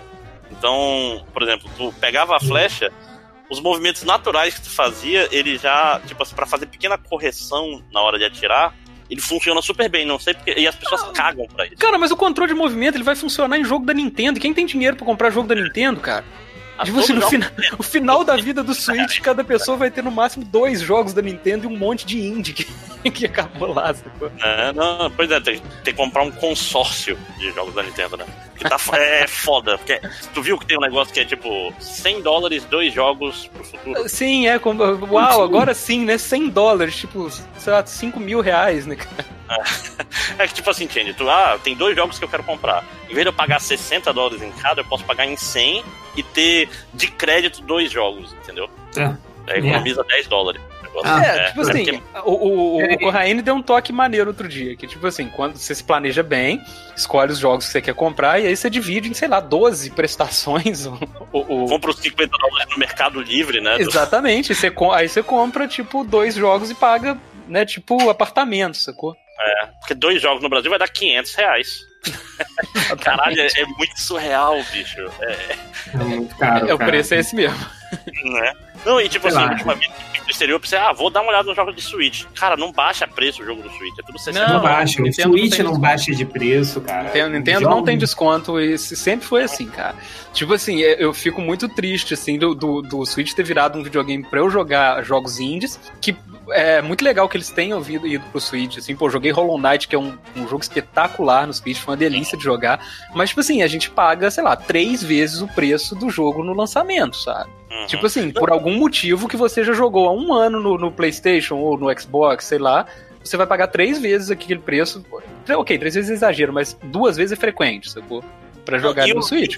Então, por exemplo, tu pegava a flecha, os movimentos naturais que tu fazia, ele já, tipo assim, pra fazer pequena correção na hora de atirar, ele funciona super bem, não sei porque. E as pessoas cagam pra isso. Cara, mas o controle de movimento ele vai funcionar em jogo da Nintendo. Quem tem dinheiro pra comprar jogo da Nintendo, cara? A Tipo assim, no final, o final da vida do Switch, cada pessoa vai ter no máximo dois jogos da Nintendo e um monte de indie que, que acabou lá? É, não, pois é, tem, tem que comprar um consórcio de jogos da Nintendo, né? Que tá, é foda, porque tu viu que tem um negócio que é tipo 100 dólares, dois jogos pro futuro. Sim, é como. Uau, agora sim, né? 100 dólares, tipo, sei lá, 5 mil reais, né? cara? É que tipo assim, entende? Tu, ah, tem dois jogos que eu quero comprar. Em vez de eu pagar 60 dólares em cada, eu posso pagar em 100 e ter de crédito dois jogos, entendeu? É. Aí economiza 10 dólares. negócio. É, É, tipo é assim, porque- o, o, o Corraine deu um toque maneiro outro dia, que tipo assim, quando você se planeja bem, escolhe os jogos que você quer comprar, e aí você divide em, sei lá, 12 prestações. O, o- o- Compra os 50 dólares no Mercado Livre, né? Exatamente, você, aí você compra, tipo, dois jogos e paga, né, tipo, apartamento, sacou? Porque dois jogos no Brasil vai dar 500 reais. Caralho, é, é muito surreal, bicho. É, É muito caro. É, o cara. preço é esse mesmo. né? Não, e tipo Sei assim, lá. a pro exterior, eu pensei, ah, vou dar uma olhada no jogo de Switch. Cara, não baixa preço o jogo do Switch, é tudo 60 Não, Não baixa, o Nintendo não Switch tem não baixa de preço, cara. Nintendo, Nintendo Jogo- não tem desconto, e se- sempre foi assim, cara. Tipo assim, é- eu fico muito triste, assim, do, do, do Switch ter virado um videogame pra eu jogar jogos indies, que é muito legal que eles tenham vindo, ido pro Switch, assim, pô, joguei Hollow Knight, que é um, um jogo espetacular no Switch, foi uma delícia de jogar, mas, tipo assim, a gente paga, sei lá, três vezes o preço do jogo no lançamento, sabe? Uhum. Tipo assim, por algum motivo que você já jogou há um ano no, no PlayStation ou no Xbox, sei lá, você vai pagar três vezes aquele preço. Ok, três vezes é exagero, mas duas vezes é frequente, sacou? Pra jogar E no Switch.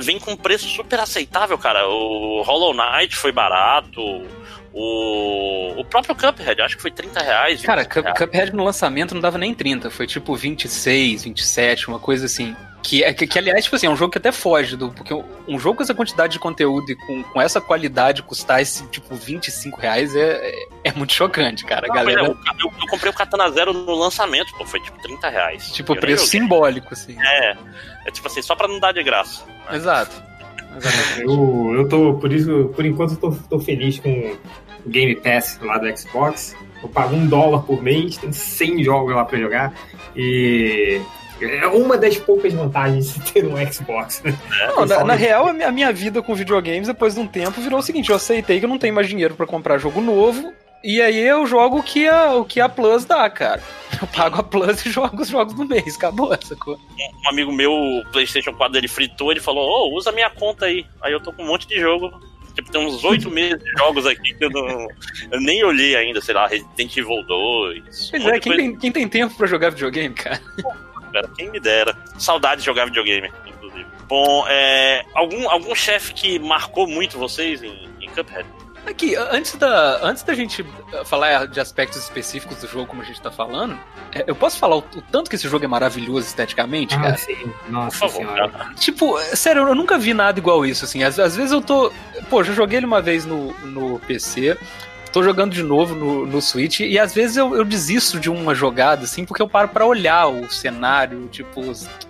vem com um preço super aceitável, cara. O Hollow Knight foi barato. O, o próprio Cuphead, acho que foi 30 reais. Cara, 25 Cup- reais. Cuphead no lançamento não dava nem 30, foi tipo 26, 27, uma coisa assim. Que, é, que, que, aliás, tipo assim, é um jogo que até foge do. Porque um jogo com essa quantidade de conteúdo e com, com essa qualidade custar esse tipo 25 reais é, é, é muito chocante, cara. Não, galera. é, eu, eu- eu comprei o Katana Zero no lançamento, pô, foi tipo 30 reais. Tipo, Eu preço simbólico, assim. É, é tipo assim, só pra não dar de graça. Exato. Exatamente. Eu, eu tô, por isso, por enquanto, eu tô, tô feliz com o Game Pass lá do Xbox. Eu pago um dólar por mês, tem 100 jogos lá pra jogar. E é uma das poucas vantagens de ter um Xbox. né? Não, na, na real, a minha, a minha vida com videogames, depois de um tempo, virou o seguinte: eu aceitei que eu não tenho mais dinheiro pra comprar jogo novo. E aí eu jogo o que a, o que a Plus dá, cara. Eu pago a Plus e jogo os jogos do mês, acabou, sacou? Um amigo meu, o PlayStation 4 dele fritou, ele falou: Ô, usa minha conta aí. Aí eu tô com um monte de jogo. Tipo, tem uns oito meses de jogos aqui que eu, não, eu nem olhei ainda, sei lá, Resident Evil 2. Pois um é, quem coisa, tem, quem tem tempo pra jogar videogame, cara? Cara, quem me dera. Saudade de jogar videogame, inclusive. Bom, é, algum, algum chefe que marcou muito vocês em, em Cuphead? Aqui, antes da, antes da gente falar de aspectos específicos do jogo, como a gente tá falando, é, eu posso falar o, o tanto que esse jogo é maravilhoso esteticamente, cara? Ah, sim. Nossa Por favor, senhora. cara. Tipo, sério, eu nunca vi nada igual isso, assim. Às, às vezes eu tô. Pô, já joguei ele uma vez no, no PC. Tô jogando de novo no, no Switch e às vezes eu, eu desisto de uma jogada, assim, porque eu paro pra olhar o cenário, tipo,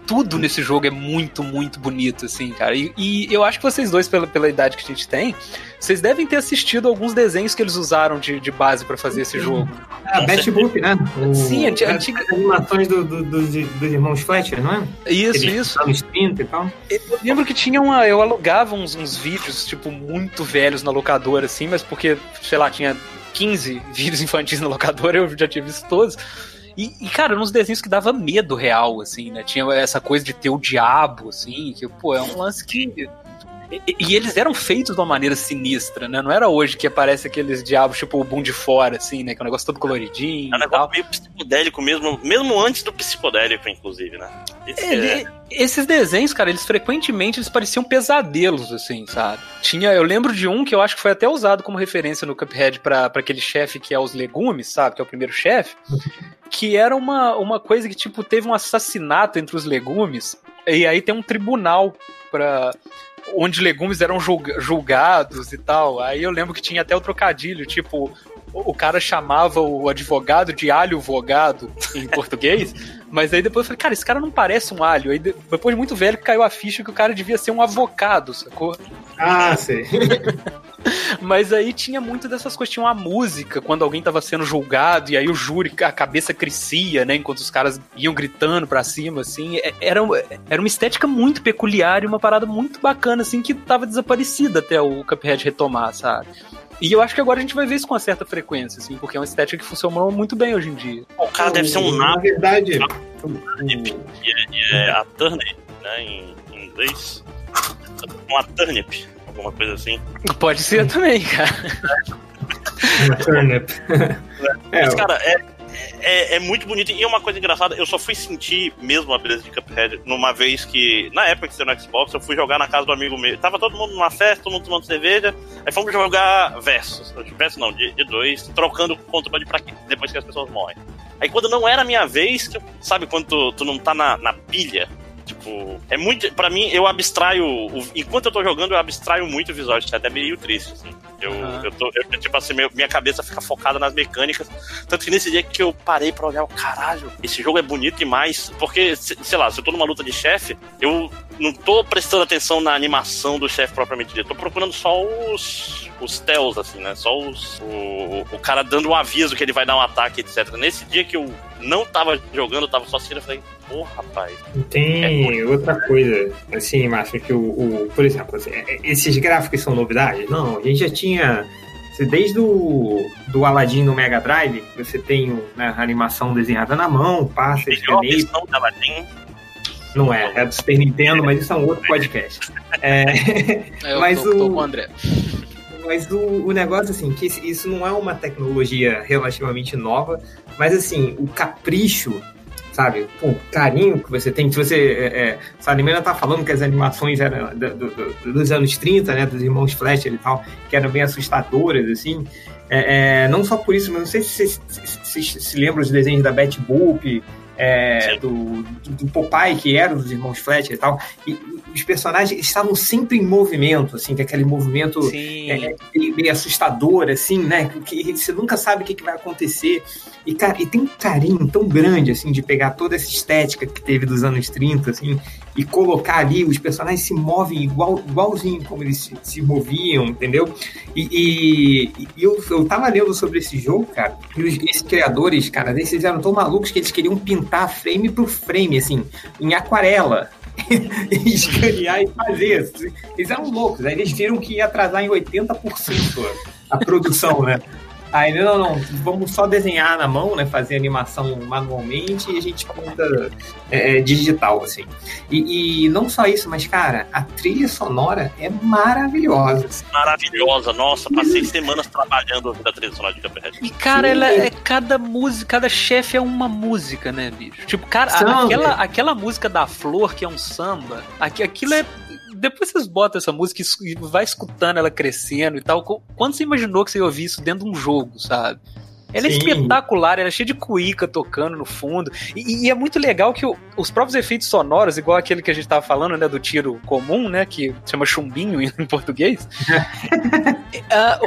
tudo nesse jogo é muito, muito bonito, assim, cara. E, e eu acho que vocês dois, pela, pela idade que a gente tem, vocês devem ter assistido alguns desenhos que eles usaram de, de base pra fazer esse jogo. Ah, Best Boop, né? O- Sim, antiga- As animações do, do- dos, dos irmãos Fletcher, não é? Isso, Eles isso. Anos 30 e tal. Eu lembro que tinha uma. Eu alugava uns, uns vídeos, tipo, muito velhos na locadora, assim, mas porque, sei lá, tinha 15 vídeos infantis na locadora, eu já tinha visto todos. E, e, cara, uns desenhos que dava medo real, assim, né? Tinha essa coisa de ter o diabo, assim, que, pô, é um lance que. E, e eles eram feitos de uma maneira sinistra, né? Não era hoje que aparece aqueles diabos, tipo o boom de fora, assim, né? Que é um negócio todo coloridinho É um negócio meio psicodélico mesmo, mesmo antes do psicodélico, inclusive, né? Esse Ele- é- esses desenhos, cara, eles frequentemente eles pareciam pesadelos, assim, sabe? Tinha, eu lembro de um que eu acho que foi até usado como referência no Cuphead pra pra aquele chefe que é os legumes, sabe? Que é o primeiro chefe. Que era uma, uma coisa que, tipo, teve um assassinato entre os legumes. E aí tem um tribunal pra. Onde legumes eram julga- julgados e tal. Aí eu lembro que tinha até o trocadilho, tipo, o cara chamava o advogado de alho vogado em português, mas aí depois eu falei, cara, esse cara não parece um alho. Aí de- depois de muito velho caiu a ficha que o cara devia ser um avocado, sacou? Ah, sei. Mas aí tinha muito dessas coisas, tinha uma música quando alguém tava sendo julgado e aí o júri, a cabeça crescia, né, enquanto os caras iam gritando pra cima, assim. É- Era, era uma estética muito peculiar e uma parada muito bacana, assim, que tava desaparecida até o Cuphead retomar, sabe? E eu acho que agora a gente vai ver isso com uma certa frequência, assim, porque é uma estética que funcionou muito bem hoje em dia. o cara deve ser um Na verdade, e é a turnip, né? Em, em inglês. Uma turnip, alguma coisa assim. Pode ser também, cara. uma turnip. É, Mas, cara, é, é, é muito bonito. E uma coisa engraçada, eu só fui sentir mesmo a beleza de Cuphead numa vez que, na época que você no Xbox, eu fui jogar na casa do amigo meu. Tava todo mundo numa festa, todo mundo tomando cerveja. Aí fomos jogar versus. Versus não, de, de dois, trocando controle pra depois que as pessoas morrem. Aí quando não era a minha vez, sabe quando tu, tu não tá na, na pilha? Tipo, é muito. Pra mim, eu abstraio. O, enquanto eu tô jogando, eu abstraio muito o visual. Isso é até meio triste, assim. Eu, uhum. eu tô. Eu, tipo assim, minha cabeça fica focada nas mecânicas. Tanto que nesse dia que eu parei pra olhar, caralho, esse jogo é bonito demais. Porque, sei lá, se eu tô numa luta de chefe, eu não tô prestando atenção na animação do chefe propriamente dito. Tô procurando só os. os tells, assim, né? Só os. O, o cara dando um aviso que ele vai dar um ataque, etc. Nesse dia que eu não tava jogando, eu tava só assistindo, eu falei, pô, rapaz. Tem é outra coisa, assim, Márcio, que o, o por exemplo, assim, é, esses gráficos são novidades? Não, a gente já tinha. Desde o do Aladdin no Mega Drive, você tem né, a animação desenhada na mão, passa, escaneia. do Aladdin não é, é do Super Nintendo, mas isso é um outro podcast. É, eu mas tô, o, tô com o André. Mas o, o negócio, assim, que isso não é uma tecnologia relativamente nova, mas, assim, o capricho sabe? o carinho que você tem. Se você. É, é, Salimena tá falando que as animações eram do, do, dos anos 30, né? Dos irmãos Fletcher e tal, que eram bem assustadoras, assim. É, é, não só por isso, mas não sei se vocês se, se, se, se lembram dos desenhos da Betty Boop, é, do, do Popeye, que era dos irmãos Fletcher e tal. E os personagens estavam sempre em movimento, assim, que é aquele movimento é, meio assustador, assim, né? Que você nunca sabe o que, que vai acontecer. E, cara, e tem um carinho tão grande, assim, de pegar toda essa estética que teve dos anos 30, assim, e colocar ali, os personagens se movem igual, igualzinho como eles se, se moviam, entendeu? E, e, e, eu, eu tava lendo sobre esse jogo, cara, e os, esses criadores, cara, eles eram tão malucos que eles queriam pintar frame por frame, assim, em aquarela. escanear e fazer. Eles eram loucos. Aí eles viram que ia atrasar em 80% a produção, né? Aí, não, não, vamos só desenhar na mão, né? Fazer animação manualmente e a gente conta é, é, digital, assim. E, e, não só isso, mas, cara, a trilha sonora é maravilhosa. Maravilhosa, nossa, passei semanas trabalhando a trilha sonora de Cuphead. E, cara, ela é cada música, cada chefe é uma música, né, bicho? Tipo, cara, aquela, aquela música da flor, que é um samba, aquilo é depois vocês botam essa música e vai escutando ela crescendo e tal. Quando você imaginou que você ia ouvir isso dentro de um jogo, sabe? Ela é Sim. espetacular, ela é cheia de cuíca tocando no fundo. E, e é muito legal que o, os próprios efeitos sonoros, igual aquele que a gente tava falando, né, do tiro comum, né, que chama chumbinho em português. a,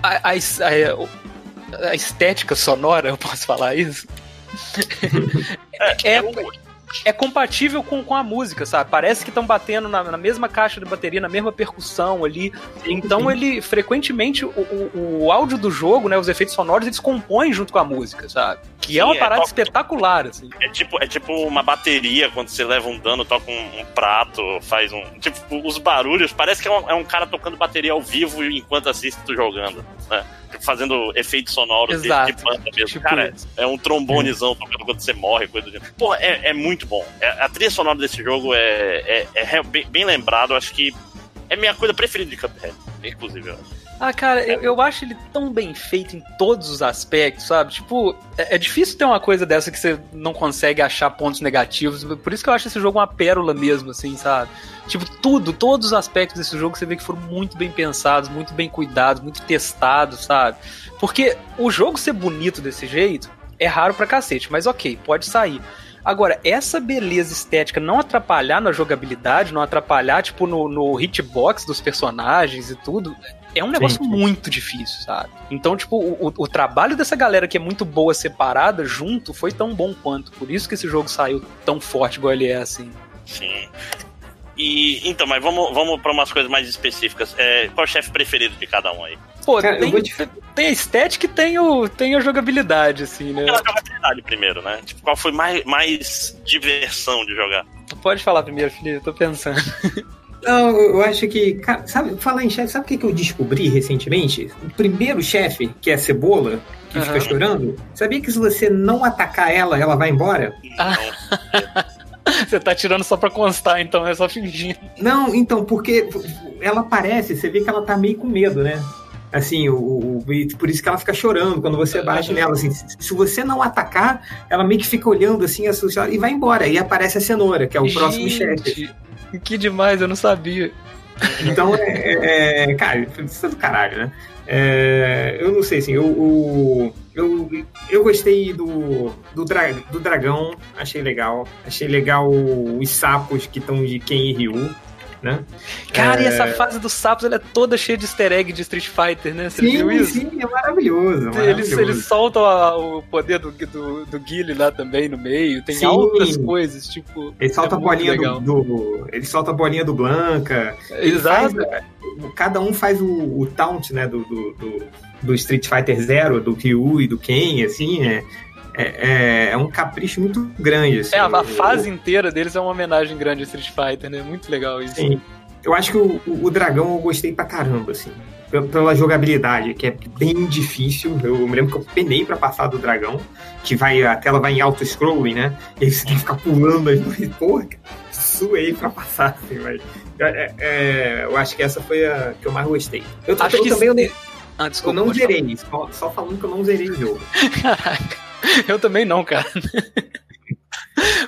a, a, a, estética sonora, eu posso falar isso? é, é, é compatível com, com a música, sabe? Parece que estão batendo na, na, mesma caixa de bateria, na mesma percussão ali. Então ele, frequentemente, o, o, o, áudio do jogo, né, os efeitos sonoros, eles compõem junto com a música, sabe? Que Sim, é uma é parada espetacular, assim. É tipo, é tipo uma bateria, quando você leva um dano, toca um, um prato, faz um... Tipo, os barulhos, parece que é um, é um cara tocando bateria ao vivo enquanto assiste tu jogando, né? fazendo efeitos sonoros Exato. de, banda mesmo. Tipo Cara, é, é um trombonezão tocando quando você morre, coisa do tipo. Pô, é, é muito bom. É, a trilha sonora desse jogo é, é, é bem, bem, lembrado. Acho que é minha coisa preferida de Cuphead, inclusive. Ah, cara, eu, eu acho ele tão bem feito em todos os aspectos, sabe? Tipo, é, é, difícil ter uma coisa dessa que você não consegue achar pontos negativos. Por isso que eu acho esse jogo uma pérola mesmo, assim, sabe? Tipo, tudo, todos os aspectos desse jogo você vê que foram muito bem pensados, muito bem cuidados, muito testados, sabe? Porque o jogo ser bonito desse jeito é raro pra cacete, mas ok, pode sair. Agora, essa beleza estética não atrapalhar na jogabilidade, não atrapalhar, tipo, no, no hitbox dos personagens e tudo, é um negócio sim, sim. muito difícil, sabe? Então, tipo, o, o, trabalho dessa galera que é muito boa separada, junto, foi tão bom quanto. Por isso que esse jogo saiu tão forte igual ele é, assim. Sim. E então, mas vamos, vamos para umas coisas mais específicas. É, qual é o chefe preferido de cada um aí? Pô, Cara, tem, te... tem a estética e tem, o, tem a jogabilidade, assim, né? A jogabilidade primeiro, né? Tipo, qual foi mais, mais diversão de jogar? Pode falar primeiro, filho, eu tô pensando. Não, eu acho que. sabe, falar em chefe, sabe o que, que eu descobri recentemente? O primeiro chefe, que é a cebola, que uhum. fica chorando, sabia que se você não atacar ela, ela vai embora? Ah. Você tá tirando só pra constar, então, é só fingindo. Não, então, porque ela aparece, você vê que ela tá meio com medo, né? Assim, o, o, por isso que ela fica chorando quando você bate nela. Assim, se você não atacar, ela meio que fica olhando assim, assustada, e vai embora. E aparece a cenoura, que é o Gente, próximo chefe. Que demais, eu não sabia. Então, é, é, é cara, isso é do caralho, né? É, eu não sei, assim, eu, eu, eu gostei do, do, dra, do dragão, achei legal. Achei legal os sapos que estão de Ken e Ryu né? Cara, é... e essa fase dos sapos ela é toda cheia de easter egg de Street Fighter, né? Você sim, viu isso? Sim, é maravilhoso. maravilhoso. Eles, eles soltam a, o poder do, do, do Guile lá também no meio. Tem sim. outras coisas, tipo. Ele solta é a bolinha do, do, Ele solta a bolinha do Blanca. Exato. Faz, cada um faz o, o taunt, né? Do, do, do, do Street Fighter Zero, do Ryu e do Ken, assim, é é, é, é, um capricho muito grande. Assim. É, a, fase inteira deles é uma homenagem grande a Street Fighter, né? Muito legal isso. Sim. Eu acho que o, o, Dragão eu gostei pra caramba, assim. Pela jogabilidade, que é bem difícil. Eu me lembro que eu penei pra passar do dragão, que vai, a tela vai em auto-scrolling, né? E aí você tem que ficar pulando as duas. Porra, suei pra passar, assim, mas. É, é, eu acho que essa foi a que eu mais gostei. Eu, acho eu que também se... eu, ah, desculpa, eu não zerei, só, só falando que eu não zerei o jogo. Caraca. Eu também não, cara.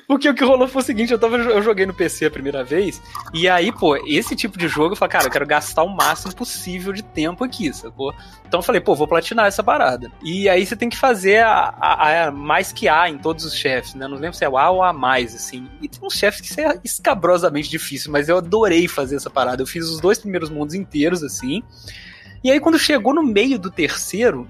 Porque o que rolou foi o seguinte, eu, tava, eu joguei no PC a primeira vez, e aí, pô, esse tipo de jogo, eu falei, cara, eu quero gastar o máximo possível de tempo aqui, sacou? Então eu falei, pô, vou platinar essa parada. E aí você tem que fazer a, a, a mais que A em todos os chefes, né? Não lembro se é o A ou A mais, assim. E tem uns chefes que é escabrosamente difícil, mas eu adorei fazer essa parada. Eu fiz os dois primeiros mundos inteiros, assim. E aí, quando chegou no meio do terceiro,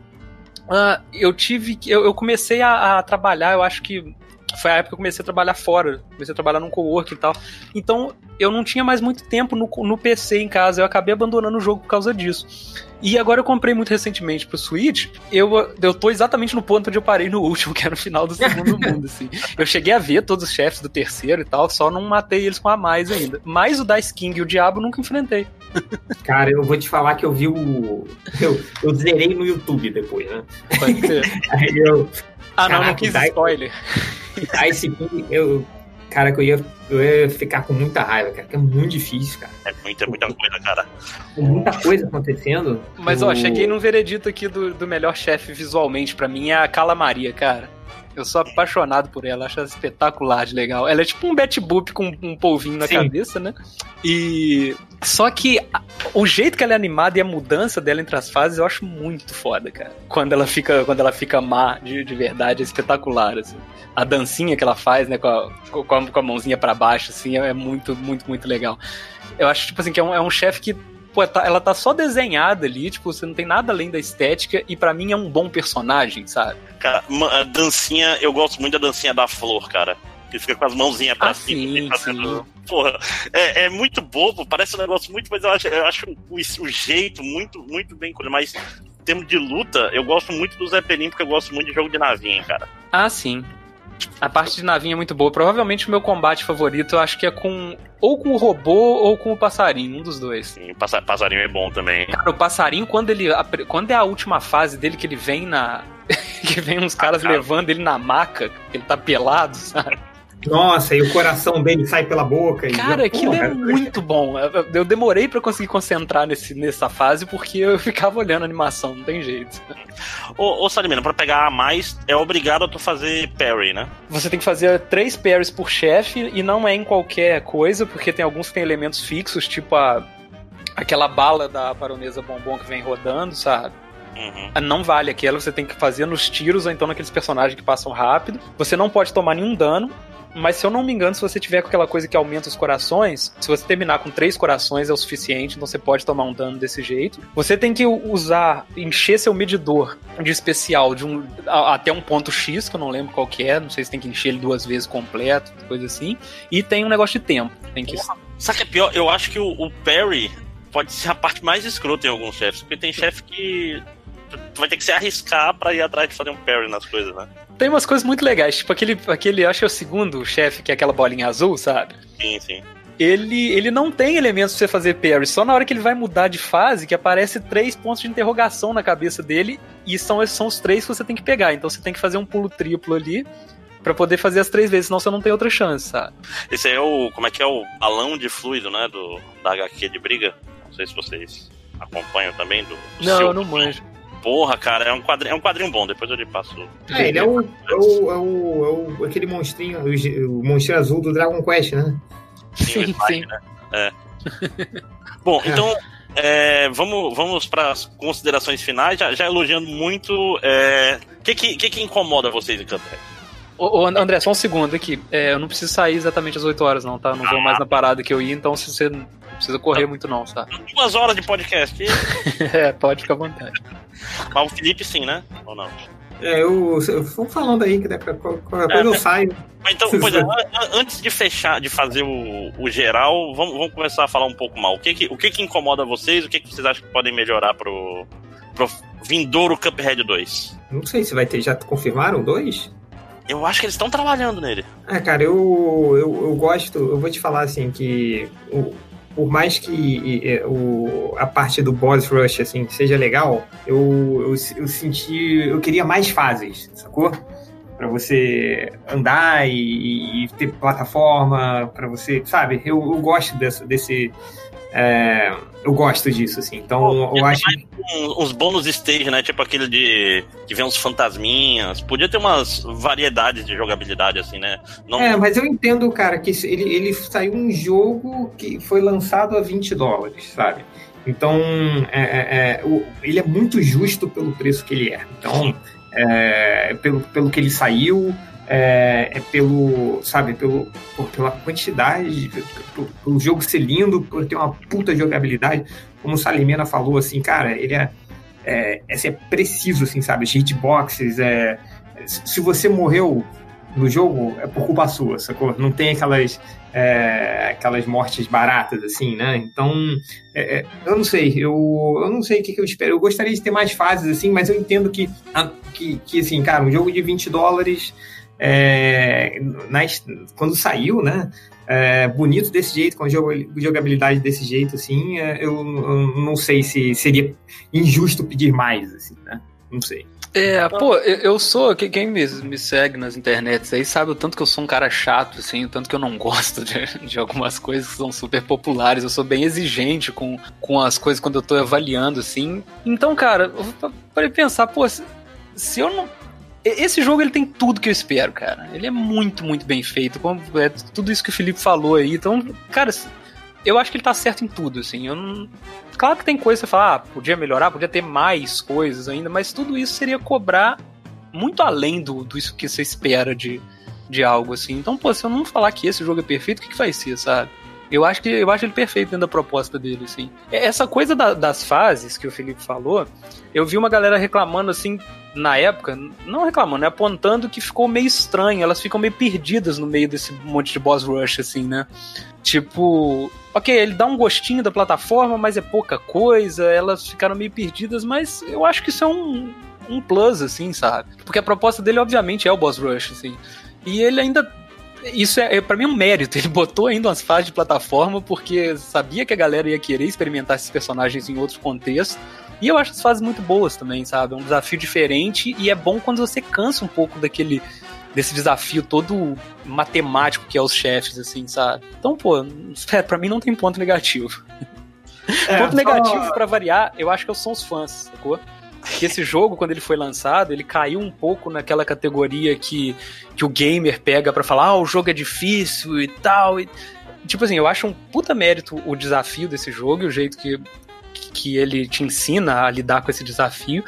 Uh, eu tive eu, eu comecei a, a, trabalhar, eu acho que foi a época que eu comecei a trabalhar fora, comecei a trabalhar num co-work e tal. Então eu não tinha mais muito tempo no, no PC em casa, eu acabei abandonando o jogo por causa disso. E agora eu comprei muito recentemente pro Switch, eu, eu tô exatamente no ponto onde eu parei no último, que era no final do segundo mundo, assim. Eu cheguei a ver todos os chefes do terceiro e tal, só não matei eles com a mais ainda. Mas o Dice King e o Diabo nunca enfrentei. Cara, eu vou te falar que eu vi o. Eu, eu zerei no YouTube depois, né? Pode ser. Aí eu. Ah, não, não quis spoiler. Dice King, eu. Cara, que eu ia, eu ia ficar com muita raiva, cara, que é muito difícil, cara. É muita, muita coisa, cara. Muita coisa acontecendo. Mas, ó, cheguei num veredito aqui do, do melhor chefe visualmente, para mim, é a Calamaria, cara. Eu sou apaixonado por ela, acho ela espetacular de legal. Ela é tipo um Betty Boop com um polvinho na Sim. cabeça, né? E. Só que o jeito que ela é animada e a mudança dela entre as fases eu acho muito foda, cara. Quando ela fica, quando ela fica má de, de verdade, é espetacular, assim. A dancinha que ela faz, né, com a, com a, com a mãozinha para baixo, assim, é muito, muito, muito legal. Eu acho, tipo assim, que é um, é um chefe que pô, tá, ela tá só desenhada ali, tipo, você não tem nada além da estética, e para mim é um bom personagem, sabe? Cara, a dancinha, eu gosto muito da dancinha da flor, cara. Que fica com as mãozinhas pra ah, cima. Sim, sim. Porra, é, é, muito bobo, parece um negócio muito, mas eu acho, eu acho o, o jeito muito, muito bem. Mas em termos de luta, eu gosto muito do Zé Pelim, porque eu gosto muito de jogo de navinha, cara. Ah, sim. A parte de navinha é muito boa. Provavelmente o meu combate favorito eu acho que é com. Ou com o robô ou com o passarinho, um dos dois. Sim, o passarinho é bom também. Cara, o passarinho, quando ele. Quando é a última fase dele que ele vem na. que vem uns caras ah, cara. levando ele na maca, ele tá pelado, sabe? Nossa, e o coração dele sai pela boca. Cara, aquilo é muito bom. Eu demorei para conseguir concentrar nesse, nessa fase porque eu ficava olhando a animação, não tem jeito. Ô, ô Salimena, pra pegar a mais, é obrigado a tu fazer parry, né? Você tem que fazer três parries por chefe e não é em qualquer coisa, porque tem alguns que tem elementos fixos, tipo a aquela bala da baronesa bombom que vem rodando, sabe? Uhum. Não vale aquela, você tem que fazer nos tiros ou então naqueles personagens que passam rápido. Você não pode tomar nenhum dano mas se eu não me engano, se você tiver com aquela coisa que aumenta os corações, se você terminar com três corações é o suficiente, então você pode tomar um dano desse jeito. Você tem que usar, encher seu medidor de especial de um, a, até um ponto X, que eu não lembro qual que é, não sei se tem que encher ele duas vezes completo, coisa assim. E tem um negócio de tempo. Tem que... Sabe que é pior? Eu acho que o, o parry pode ser a parte mais escrota em alguns chefes, porque tem chefe que tu vai ter que se arriscar para ir atrás de fazer um parry nas coisas, né? Tem umas coisas muito legais, tipo aquele, aquele acho que é o segundo chefe, que é aquela bolinha azul, sabe? Sim, sim. Ele, ele não tem elementos pra você fazer parry, só na hora que ele vai mudar de fase que aparece três pontos de interrogação na cabeça dele, e são, são os três que você tem que pegar. Então você tem que fazer um pulo triplo ali para poder fazer as três vezes, senão você não tem outra chance, sabe? Esse é o. Como é que é o balão de fluido, né? Do, da HQ de briga. Não sei se vocês acompanham também. Do, do não, eu não manjo. Porra, cara, é um quadrinho, é um quadrinho bom, depois eu lhe passo. É, ele é o, é o, é o, é o aquele monstrinho, o, o monstro azul do Dragon Quest, né? Sim, sim. sim. Né? É. Bom, então é, vamos, vamos para as considerações finais, já, já elogiando muito. O é, que, que, que, que incomoda vocês em Cuphead? Ô, ô, André, só um segundo aqui. É, eu não preciso sair exatamente às 8 horas, não, tá? Não vou mais na parada que eu ia, então se você precisa correr muito, não, tá? Duas horas de podcast. é, pode ficar à vontade. Mas o Felipe sim, né? Ou não? É, eu, eu vou falando aí que qualquer coisa é, eu saio. Então, pois é, antes de fechar, de fazer o, o geral, vamos, vamos começar a falar um pouco mal. O que que, o que que incomoda vocês? O que que vocês acham que podem melhorar pro, pro vindouro Cuphead 2? Não sei se vai ter, já confirmaram dois? Eu acho que eles estão trabalhando nele. Ah, cara, eu, eu, eu gosto, eu vou te falar assim, que o, por mais que o, a parte do boss rush assim seja legal, eu, eu, eu senti, eu queria mais fases, sacou? Para você andar e, e ter plataforma, para você, sabe? Eu, eu gosto dessa, desse é, eu gosto disso, assim. Então, Pô, eu acho. uns bônus stage, né? Tipo aquele de. que vem uns fantasminhas. Podia ter umas variedades de jogabilidade, assim, né? Não... É, mas eu entendo, cara, que ele, ele saiu um jogo que foi lançado a 20 dólares, sabe? Então, é, é, é ele é muito justo pelo preço que ele é. Então, é, pelo, pelo que ele saiu é, é pelo, sabe, pelo, por, pela quantidade, pelo, jogo ser lindo, por ter uma puta jogabilidade. Como o Salimena falou, assim, cara, ele é, é, é, é preciso, assim, sabe? Hitboxes, é, se você morreu no jogo, é por culpa sua, sacou? Não tem aquelas, é, aquelas mortes baratas, assim, né? Então, é, é eu não sei, eu, eu não sei o que, que, eu espero. Eu gostaria de ter mais fases, assim, mas eu entendo que, que, que assim, cara, um jogo de 20 dólares é, nas, quando saiu, né? É, bonito desse jeito, com jogabilidade desse jeito, assim, é, eu, eu, não sei se seria injusto pedir mais, assim, né? Não sei. É, pô, eu sou. Quem me, me segue nas internets aí sabe o tanto que eu sou um cara chato, assim, o tanto que eu não gosto de, de algumas coisas que são super populares. Eu sou bem exigente com, com as coisas quando eu tô avaliando, assim. Então, cara, eu parei pensar, pô, se, se eu não esse jogo ele tem tudo que eu espero, cara. Ele é muito, muito bem feito. Como, é, tudo isso que o Felipe falou aí. Então, cara, eu acho que ele tá certo em tudo, assim. Eu não... Claro que tem coisa que você fala, ah, podia melhorar, podia ter mais coisas ainda, mas tudo isso seria cobrar muito além do, do isso que você espera de, de algo, assim. Então, pô, se eu não falar que esse jogo é perfeito, o que, que vai ser, sabe? Eu acho que eu acho ele perfeito dentro da proposta dele, assim. Essa coisa da, das fases que o Felipe falou, eu vi uma galera reclamando assim na época, não reclamando, né, apontando que ficou meio estranho, elas ficam meio perdidas no meio desse monte de boss rush, assim, né? Tipo, ok, ele dá um gostinho da plataforma, mas é pouca coisa, elas ficaram meio perdidas, mas eu acho que isso é um, um plus, assim, sabe? Porque a proposta dele, obviamente, é o boss rush, assim. E ele ainda isso é, é para mim um mérito. Ele botou ainda umas fases de plataforma porque sabia que a galera ia querer experimentar esses personagens em outros contextos. E eu acho as fases muito boas também, sabe? É um desafio diferente e é bom quando você cansa um pouco daquele desse desafio todo matemático que é os chefes, assim, sabe? Então, pô, é, pra mim não tem ponto negativo. É, ponto só... negativo, para variar, eu acho que são os fãs, sacou? Que esse jogo, quando ele foi lançado, ele caiu um pouco naquela categoria que, que o gamer pega para falar, ah, o jogo é difícil e tal. E, tipo assim, eu acho um puta mérito o desafio desse jogo e o jeito que, que ele te ensina a lidar com esse desafio.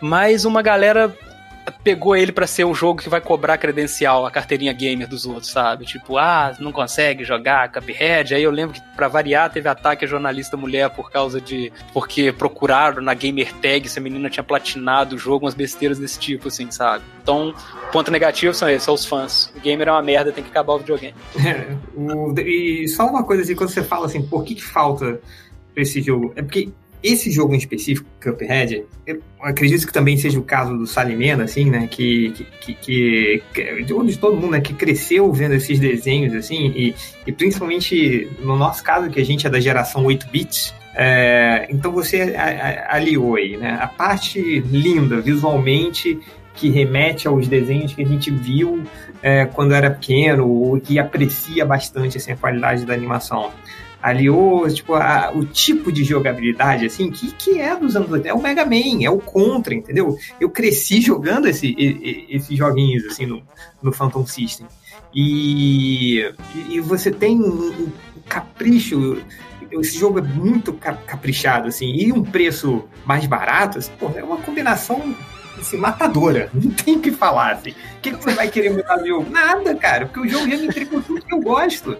Mas uma galera pegou ele para ser o jogo que vai cobrar credencial, a carteirinha gamer dos outros, sabe? Tipo, ah, não consegue jogar Cuphead. Aí eu lembro que, pra variar, teve ataque a jornalista mulher por causa de. Porque procuraram na gamer tag se a menina tinha platinado o jogo, umas besteiras desse tipo, assim, sabe? Então, ponto negativo são esses, são os fãs. O gamer é uma merda, tem que acabar o videogame. É, o, e só uma coisa assim, quando você fala assim, por que, que falta esse jogo? É porque esse jogo em específico, Cuphead, eu acredito que também seja o caso do Salimena, assim, né? Que, que, que, que de todo mundo, né? Que cresceu vendo esses desenhos, assim, e, e principalmente no nosso caso, que a gente é da geração 8 bits, é, então você aliou aí, né? A parte linda, visualmente, que remete aos desenhos que a gente viu é, quando era pequeno, ou que aprecia bastante assim, a qualidade da animação aliou tipo, a, o tipo de jogabilidade, assim, que, que é dos anos 80. É o Mega Man, é o Contra, entendeu? Eu cresci jogando esse, esses joguinhos, assim, no, no Phantom System. E, e você tem um capricho esse jogo é muito caprichado, assim, e um preço mais barato, assim, pô, é uma combinação assim, matadora. Não tem o que falar, assim. O que, que você vai querer mudar no jogo? Nada, cara, porque o jogo já me entregou tudo que eu gosto.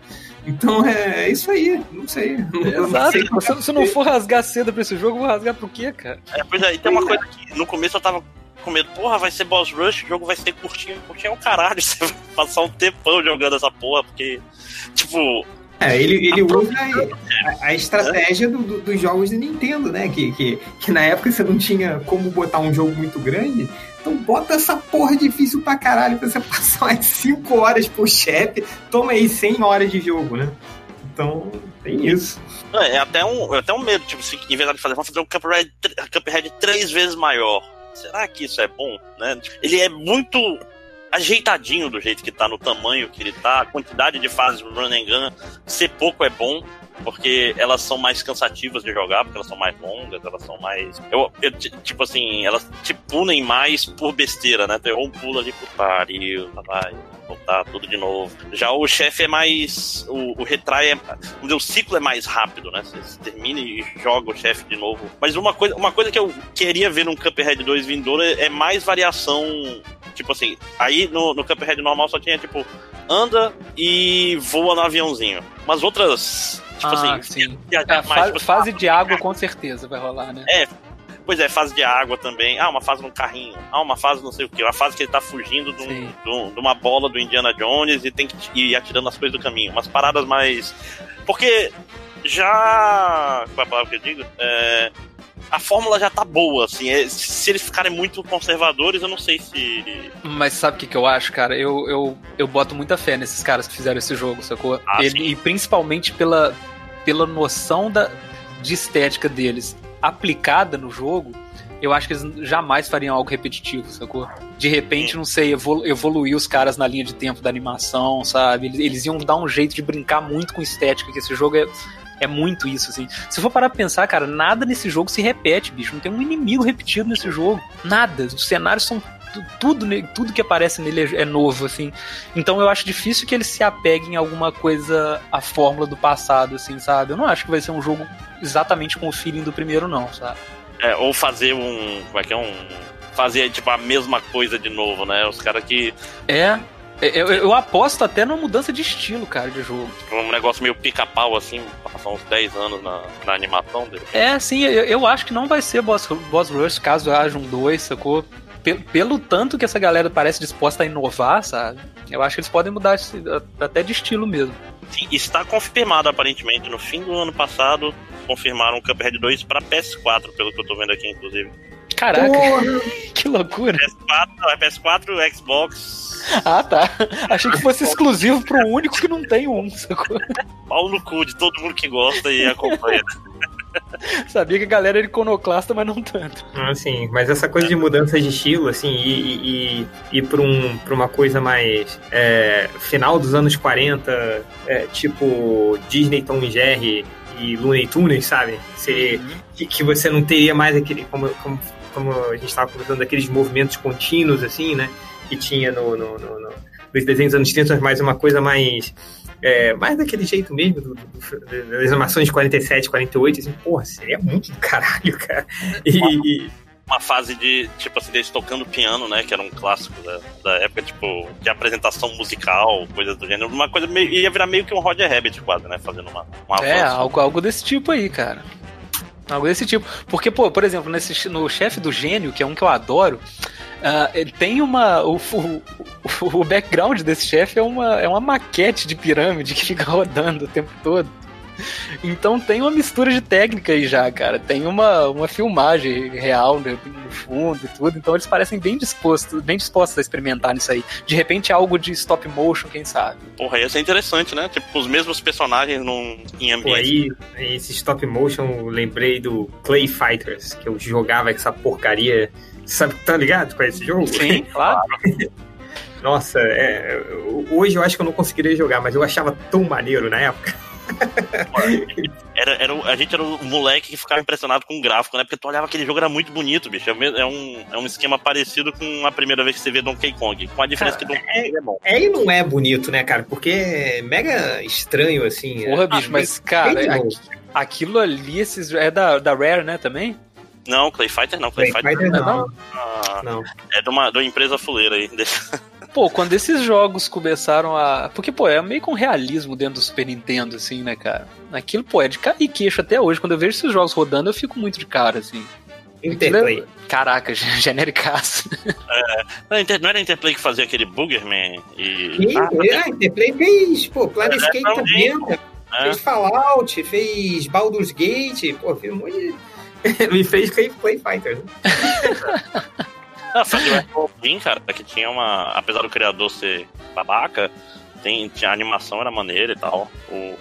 Então é, é isso aí, não sei. Exato. Não sei se, se não for rasgar cedo pra esse jogo, vou rasgar por quê, cara? É, pois é, e tem uma coisa que no começo eu tava com medo, porra, vai ser boss rush, o jogo vai ser curtinho, curtinho é o caralho, você vai passar um tempão jogando essa porra, porque, tipo, é, ele, ele usa a, a estratégia do, do, dos jogos de Nintendo, né? Que, que, que na época você não tinha como botar um jogo muito grande. Então bota essa porra difícil pra caralho pra você passar umas 5 horas por chefe. Toma aí 100 horas de jogo, né? Então, tem isso. É, é até um, é até um medo, tipo, se em de fazer, vamos fazer um Cuphead, Cuphead três vezes maior. Será que isso é bom? Né? Ele é muito ajeitadinho do jeito que tá, no tamanho que ele tá, a quantidade de fases run and gun, ser pouco é bom, porque elas são mais cansativas de jogar, porque elas são mais longas, elas são mais. Eu, eu tipo assim, elas te punem mais por besteira, né? Tu errou um pulo ali pro pariu, vai voltar tudo de novo. Já o chefe é mais. O, o retrai é. O ciclo é mais rápido, né? Você termina e joga o chefe de novo. Mas uma coisa, uma coisa que eu queria ver num Cuphead 2 vindouro é, é mais variação Tipo assim, aí no, no Cuphead normal só tinha, tipo, anda e voa no aviãozinho. Mas outras. Tipo ah, assim, sim. É, mais, fase, tipo, fase de água com certeza vai rolar, né? É. Pois é, fase de água também. Ah, uma fase no carrinho. Ah, uma fase não sei o que. Uma fase que ele tá fugindo de, um, de, um, de uma bola do Indiana Jones e tem que ir atirando as coisas do caminho. Umas paradas mais. Porque já. Qual é a palavra que eu digo? É a fórmula já tá boa, assim. É, se eles ficarem muito conservadores, eu não sei se. Mas sabe o que, que eu acho, cara? Eu, eu, eu boto muita fé nesses caras que fizeram esse jogo, sacou? Ah, Ele, e principalmente pela, pela noção da, de estética deles aplicada no jogo. Eu acho que eles jamais fariam algo repetitivo, sacou? De repente, não sei, evolu evoluir os caras na linha de tempo da animação, sabe? Eles, eles iam dar um jeito de brincar muito com estética, que esse jogo é é muito isso, assim. Se for parar pra pensar, cara, nada nesse jogo se repete, bicho. Não tem um inimigo repetido nesse jogo. Nada. Os cenários são tudo, tudo que aparece nele é, é, novo, assim. Então eu acho difícil que eles se apeguem a alguma coisa, a fórmula do passado, assim, sabe? Eu não acho que vai ser um jogo exatamente com o feeling do primeiro, não, sabe? É, ou fazer um. Como é que é? Um. Fazer, tipo, a mesma coisa de novo, né? Os caras que. É. Eu, eu, aposto até numa mudança de estilo, cara, de jogo. Um negócio meio pica-pau, assim, passar uns 10 anos na, na animação dele. É, sim, eu, eu, acho que não vai ser Boss, Boss Rush caso haja um 2, sacou? Pelo, pelo tanto que essa galera parece disposta a inovar, sabe? Eu acho que eles podem mudar até de estilo mesmo. Sim, está confirmado aparentemente no fim do ano passado. Confirmaram o Cuphead 2 para PS4, pelo que eu tô vendo aqui, inclusive. Caraca, Porra. que loucura. PS4, PS4, Xbox Ah, tá. Achei que fosse exclusivo pro único que não tem um, sacou? Pau no cu de todo mundo que gosta e acompanha. Sabia que a galera era iconoclasta, mas não tanto. Ah, sim, mas essa coisa de mudança de estilo, assim, e, e, e pra, um, pra uma coisa mais é, final dos anos 40, é, tipo Disney, Tom e Jerry e Looney Tunes, sabe? Você, uhum. que, que, você não teria mais aquele, como, como, como a gente estava conversando, aqueles movimentos contínuos, assim, né? que tinha no, no, no, no nos desenhos anos 30, mas uma coisa mais. É, mais daquele jeito mesmo, do, do, do, das animações de 47, 48, assim, porra, seria muito do caralho, cara. E. Uma fase de, tipo assim, deles tocando piano, né? Que era um clássico da, da época, tipo, de apresentação musical, coisas do gênero. Uma coisa meio. ia virar meio que um Roger Rabbit quase, né? Fazendo uma. uma é, algo, algo desse tipo aí, cara. Algo desse tipo. Porque, pô, por exemplo, nesse, no chefe do gênio, que é um que eu adoro, Uh, ele tem uma. O, o, o background desse chefe é uma, é uma maquete de pirâmide que fica rodando o tempo todo. Então tem uma mistura de técnica aí já, cara. Tem uma, uma filmagem real no, no fundo e tudo. Então eles parecem bem dispostos, bem dispostos a experimentar nisso aí. De repente algo de stop motion, quem sabe. Porra, ia ser interessante, né? Tipo, os mesmos personagens num, em ambiente. Pô, aí, esse stop motion, eu lembrei do Clay Fighters, que eu jogava essa porcaria Sabe, tá ligado com esse jogo? Sim, claro. Nossa, é, hoje eu acho que eu não conseguiria jogar, mas eu achava tão maneiro na época. Era, era, a gente era o moleque que ficava impressionado com o gráfico, né? Porque tu olhava aquele jogo era muito bonito, bicho. É mesmo- É um, é um esquema parecido com a primeira vez que você vê Donkey Kong. Com a diferença que Donkey Kong é bom. É e não é bonito, né, cara? Porque é mega estranho, assim. Porra, é. bicho, mas, cara, aqui- aquilo ali, esses, é da, da Rare, né, também? Não, Clay Fighter não. Clay, Play Fighter Fighter não. ah, Não. é de uma, de uma empresa fuleira aí. Pô, quando esses jogos começaram a. Porque, pô, é meio com realismo dentro do Super Nintendo, assim, né, cara? Aquilo, pô, é de cair queixo até hoje. Quando eu vejo esses jogos rodando, eu fico muito de cara, assim. Interplay. É- Caraca, genericaço. Não, Inter- não era a Interplay que fazia aquele Boogerman e. E, Ah, é, Interplay fez, pô, Planescape É, também. 90, é. fez Fallout, fez Baldur's Gate, pô, fez um monte de... Me fez Play, Play Fighter, né? Ah, fazia o Apple Green, cara, que tinha uma. Apesar do criador ser babaca, tem, tinha, a animação era maneira e tal. O,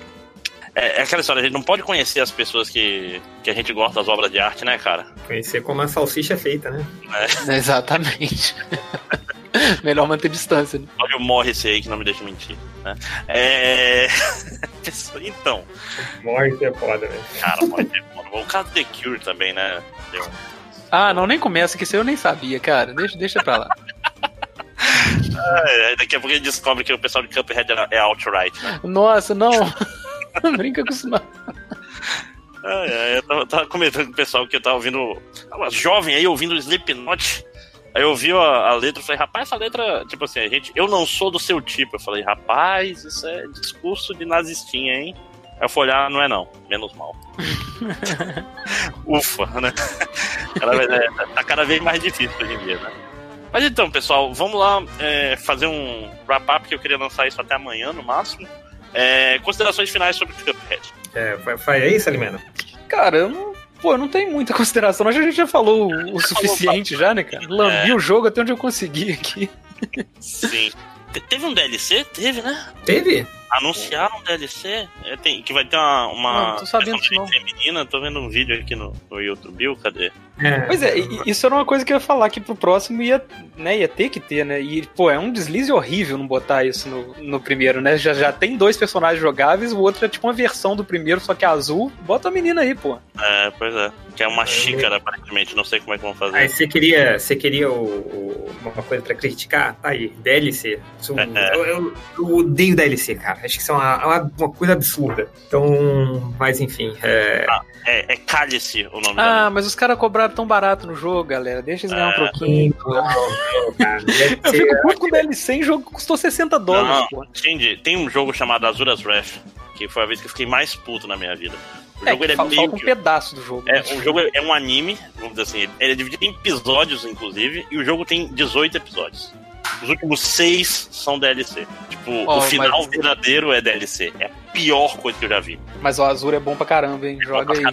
é, é aquela história, a gente não pode conhecer as pessoas que, que a gente gosta das obras de arte, né, cara? Conhecer como a salsicha é feita, né? Exatamente. Melhor manter distância, né? Olha o Morris aí que não me deixa mentir. Né? É... então, Morte é foda, né? cara, pode ter- o caso do The Cure também, né? Deu- Ah, não, nem começa, que isso eu nem sabia, cara. Deixa, deixa pra lá. É, daqui a pouco ele descobre que o pessoal de Cuphead é outright, né? Nossa, não. Não brinca com isso, não. Ah, é, eu tava, tava comentando com o pessoal que eu tava ouvindo. Tava jovem aí ouvindo o Slipknot. Aí eu ouvi a, a letra e falei, rapaz, essa letra, tipo assim, a gente, eu não sou do seu tipo. Eu falei, rapaz, isso é discurso de nazistinha, hein? Aí eu fui olhar, não é não, menos mal. Ufa, né? Cada vez, é, tá cada vez mais difícil hoje em dia, né? Mas então, pessoal, vamos lá é, fazer um wrap-up que eu queria lançar isso até amanhã, no máximo. É, considerações finais sobre Cuphead. É, fa- faz aí, Salimena? Cara, eu não. Pô, eu não tenho muita consideração. Acho que a gente já falou o, o suficiente já, né, cara? Lambi o jogo até onde eu consegui aqui. Sim. Te- Teve um DLC? Teve, né? Teve? Anunciaram um DLC é, tem, que vai ter uma. uma Não, tô sabendo feminina. Tô vendo um vídeo aqui no, no YouTube. Cadê? É. Pois é, e- isso era uma coisa que eu ia falar que pro próximo ia, né, ia ter que ter, né? E, pô, é um deslize horrível não botar isso no, no primeiro, né? Já, já tem dois personagens jogáveis, o outro é tipo uma versão do primeiro, só que é azul. Bota a menina aí, pô. É, pois é. Que é uma xícara, aparentemente. Não sei como é que vão fazer. Aí você queria, você queria o, o- uma coisa pra criticar? Tá aí, DLC. É. eu, eu- eu odeio DLC, cara. Acho que isso é uma, uma, uma coisa absurda. Então, mas enfim. É, É, é Cálice o nome da Ah, mas os caras cobraram tão barato no jogo, galera. Deixa eles ganhar um É. troquinho. não, não, cara. Eu ser- fico puto com DLC em jogo que custou 60 dólares, Não. Entendi. Tem um jogo chamado Azura's Wrath, que foi a vez que eu fiquei mais puto na minha vida. O É, jogo ele é meio um pedaço do jogo. É, o jogo é é um anime, vamos dizer assim, ele é dividido em episódios, inclusive, e o jogo tem 18 episódios. Os últimos seis são DLC. Tipo, Ó, o final mas- verdadeiro é DLC. É a pior coisa que eu já vi. Mas o Azul é bom pra caramba, hein? Joga aí.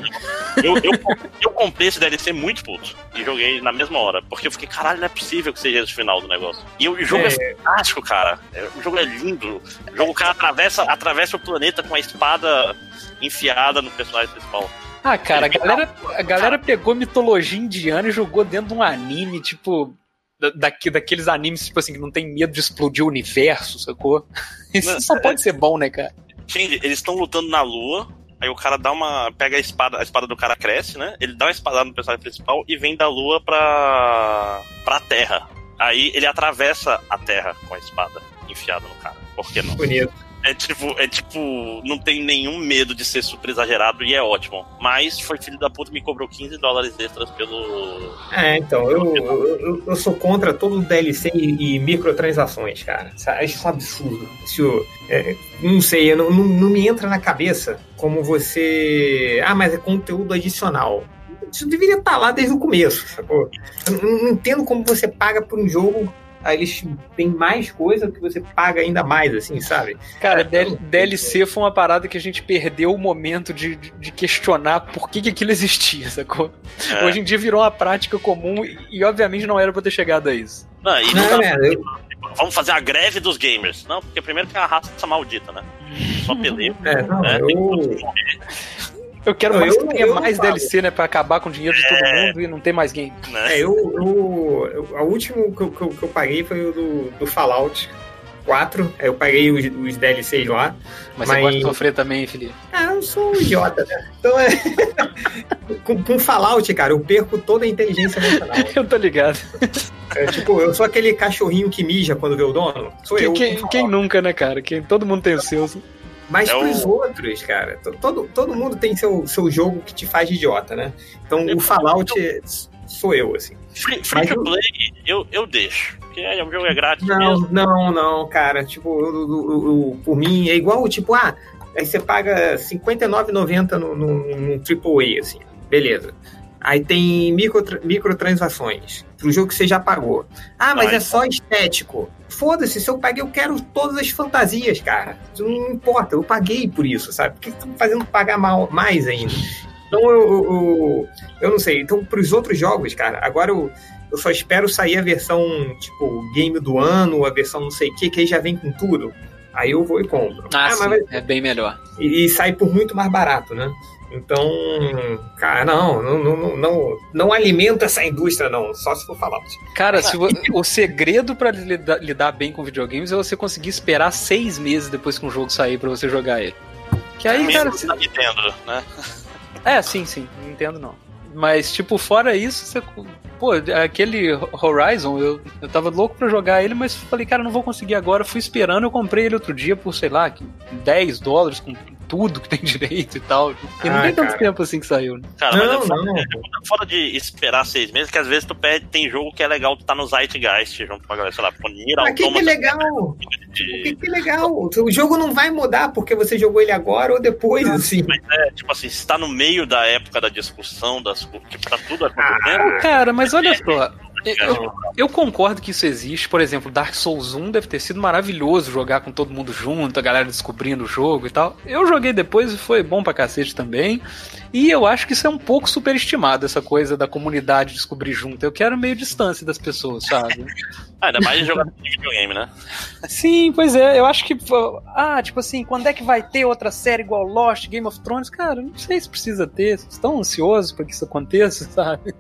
Eu, eu, eu comprei esse DLC muito puto e joguei na mesma hora. Porque eu fiquei, caralho, não é possível que seja esse final do negócio. E o jogo é, É. fantástico, cara. É, O jogo é lindo. O jogo o cara atravessa, atravessa o planeta com a espada enfiada no personagem principal. Ah, cara, a Ele galera, a galera pegou mitologia indiana e jogou dentro de um anime, tipo. Da- Daqui, daqueles animes, tipo assim, que não tem medo de explodir o universo, sacou? Isso Não, só pode ser bom, né, cara? Gente, eles estão lutando na lua. Aí o cara dá uma. pega a espada, a espada do cara cresce, né? Ele dá uma espadada no personagem principal e vem da lua pra. pra terra. Aí ele atravessa a terra com a espada enfiada no cara. Por que não? Bonito. É tipo, é tipo, não tem nenhum medo de ser super exagerado e é ótimo. Mas foi filho da puta me cobrou 15 dólares extras pelo. É, então, eu, eu, eu- sou contra todo DLC e, e microtransações, cara. Isso- Acho isso um absurdo. Isso, é, não sei, não, não, não me entra na cabeça como você. Ah, mas é conteúdo adicional. Isso deveria estar lá desde o começo, sacou? Eu não entendo como você paga por um jogo. Aí eles têm mais coisa que você paga ainda mais, assim, sabe? Cara, não- DLC foi uma parada que a gente perdeu o momento de, de, questionar por que, que aquilo existia, sacou? É. Hoje em dia virou uma prática comum e, e, obviamente não era pra ter chegado a isso. Não, e não Não, é, eu, Vamos fazer a greve dos gamers. Não, porque primeiro que é a raça maldita, né? Só peleia. é, não, né? eu, Eu quero Não, mais eu- que tenha mais falo. DLC, né? Pra acabar com o dinheiro de todo mundo e não ter mais game. né? É, eu, eu, eu- a última que eu, que eu, que eu paguei foi o do, do Fallout. 4. Eu paguei os, os DLCs lá. Mas, mas, você gosta de sofrer também, Felipe? Ah, eu sou um idiota, né? Então é. com, com Fallout, cara, eu perco toda a inteligência emocional. eu tô ligado. É, tipo, eu sou aquele cachorrinho que mija quando vê o dono. Sou quem, eu. Quem, quem, nunca, né, cara? Quem, todo mundo tem os seus. Mas é pros o... outros, cara, todo, todo mundo tem seu, seu jogo que te faz idiota, né? Então o Fallout sou eu, assim. Free, free to play, eu, eu deixo. Porque é, o jogo é grátis. Não, mesmo. não, não, cara. Tipo, eu, eu, eu, por mim, é igual, tipo, ah, aí você paga R$59,90 no, no, no AAA, assim. Beleza. Aí tem micro, microtransações pro jogo que você já pagou. Ah, mas é só estético. Foda-se, se eu paguei, eu quero todas as fantasias, cara. Não importa, eu paguei por isso, sabe? Por que estão fazendo pagar mal, mais ainda? Então eu, eu, eu, não sei. Então, pros outros jogos, cara, agora eu, eu só espero sair a versão, tipo, game do ano, a versão não sei o que, que aí já vem com tudo. Aí eu vou e compro. Ah, ah sim, vai... é bem melhor. E, e sai por muito mais barato, né? Então, cara, não, não, não, não, não alimenta essa indústria, não, só se for falar. Cara, se o segredo para lidar, lidar, bem com videogames é você conseguir esperar seis meses depois que um jogo sair para você jogar ele. Que aí, é cara. Se... Nintendo, né? É, sim, sim, Nintendo não. Mas, tipo, fora isso, você. Pô, aquele Horizon, eu, eu tava louco pra jogar ele, mas falei, cara, não vou conseguir agora. Fui esperando, eu comprei ele outro dia por, sei lá, 10 dólares com tudo que tem direito e tal. E não ah, tem tanto cara. tempo assim que saiu, né? Cara, não, mas é foda, não. É foda de esperar seis meses, que às vezes tu perde, tem jogo que é legal tu tá no Zeitgeist junto com a galera, sei lá, Nier Ah, que, que legal! De... Que, que legal! O jogo não vai mudar porque você jogou ele agora ou depois, assim. Mas é, tipo assim, se tá no meio da época da discussão, das, tipo, tá tudo acontecendo. Ah, cara, mas olha só, eu, eu, concordo que isso existe. Por exemplo, Dark Souls 1 deve ter sido maravilhoso jogar com todo mundo junto, a galera descobrindo o jogo e tal. Eu joguei depois e foi bom pra cacete também. E eu acho que isso é um pouco superestimado, essa coisa da comunidade descobrir junto. Eu quero meio distância das pessoas, sabe? ah, ainda mais jogar de videogame, né? Sim, pois é. Eu acho que. Ah, tipo assim, quando é que vai ter outra série igual Lost, Game of Thrones? Cara, não sei se precisa ter. Vocês estão ansiosos para que isso aconteça, sabe?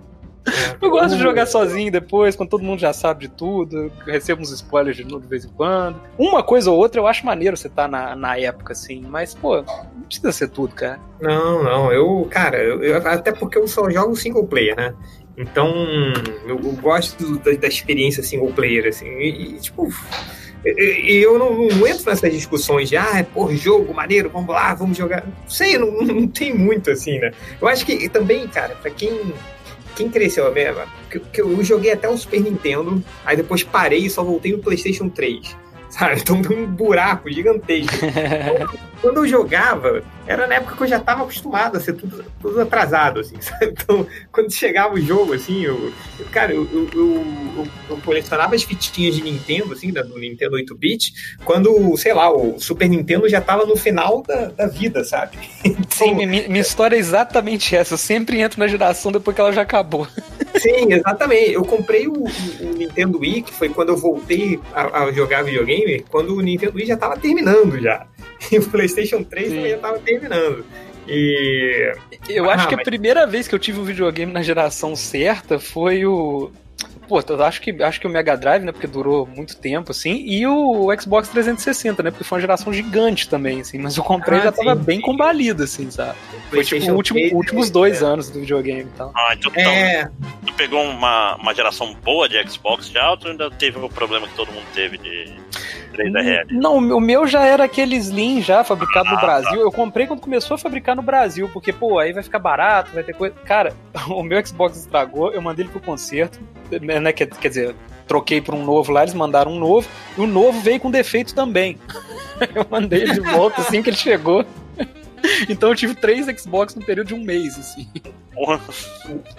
É. Eu gosto de jogar sozinho depois, quando todo mundo já sabe de tudo, recebo uns spoilers de novo de vez em quando. Uma coisa ou outra eu acho maneiro você tá na, na época, assim, mas, pô, não precisa ser tudo, cara. Não, não, eu, cara, eu, eu, até porque eu só jogo single player, né? Então, eu, eu gosto da, da, experiência single player, assim, e, e tipo. E eu não, não, entro nessas discussões de, ah, pô, jogo maneiro, vamos lá, vamos jogar. Não sei, não, não tem muito assim, né? Eu acho que também, cara, pra quem quem cresceu mesmo? Que, eu joguei até o Super Nintendo, aí depois parei e só voltei no PlayStation 3. Sabe? Então tem um buraco gigantesco. quando eu jogava, era na época que eu já estava acostumado a ser tudo, tudo atrasado, assim, sabe? Então, quando chegava o jogo, assim, eu, eu cara, eu, eu, eu, colecionava as fitinhas de Nintendo, assim, do Nintendo 8-bit, quando, sei lá, o Super Nintendo já estava no final da, da vida, sabe? Então, Sim, minha, minha história é exatamente essa. Eu sempre entro na geração depois que ela já acabou. Sim, exatamente. Eu comprei o, o, Nintendo Wii, que foi quando eu voltei a, a jogar videogame, quando o Nintendo Wii já estava terminando já. E o PlayStation 3 Sim. já estava terminando. E. Eu ah, acho que mas... a primeira vez que eu tive um videogame na geração certa foi o. Pô, eu acho que, acho que o Mega Drive, né? Porque durou muito tempo, assim. E o Xbox 360, né? Porque foi uma geração gigante também, assim. Mas eu comprei ah, já tava sim, bem combalido, assim, sabe? Foi tipo os últimos dois é. anos do videogame e tal. Ah, então, é. então tu pegou uma, uma geração boa de Xbox já ou tu ainda teve o problema que todo mundo teve de 3 RL? Não, o meu já era aquele Slim já, fabricado ah, no Brasil. Tá. Eu comprei quando começou a fabricar no Brasil, porque, pô, aí vai ficar barato, vai ter coisa. Cara, o meu Xbox estragou, eu mandei ele pro concerto, né? Quer, quer dizer, troquei por um novo lá, eles mandaram um novo, e o novo veio com defeito também. eu mandei ele de volta assim que ele chegou. Então eu tive três Xbox no período de um mês, assim.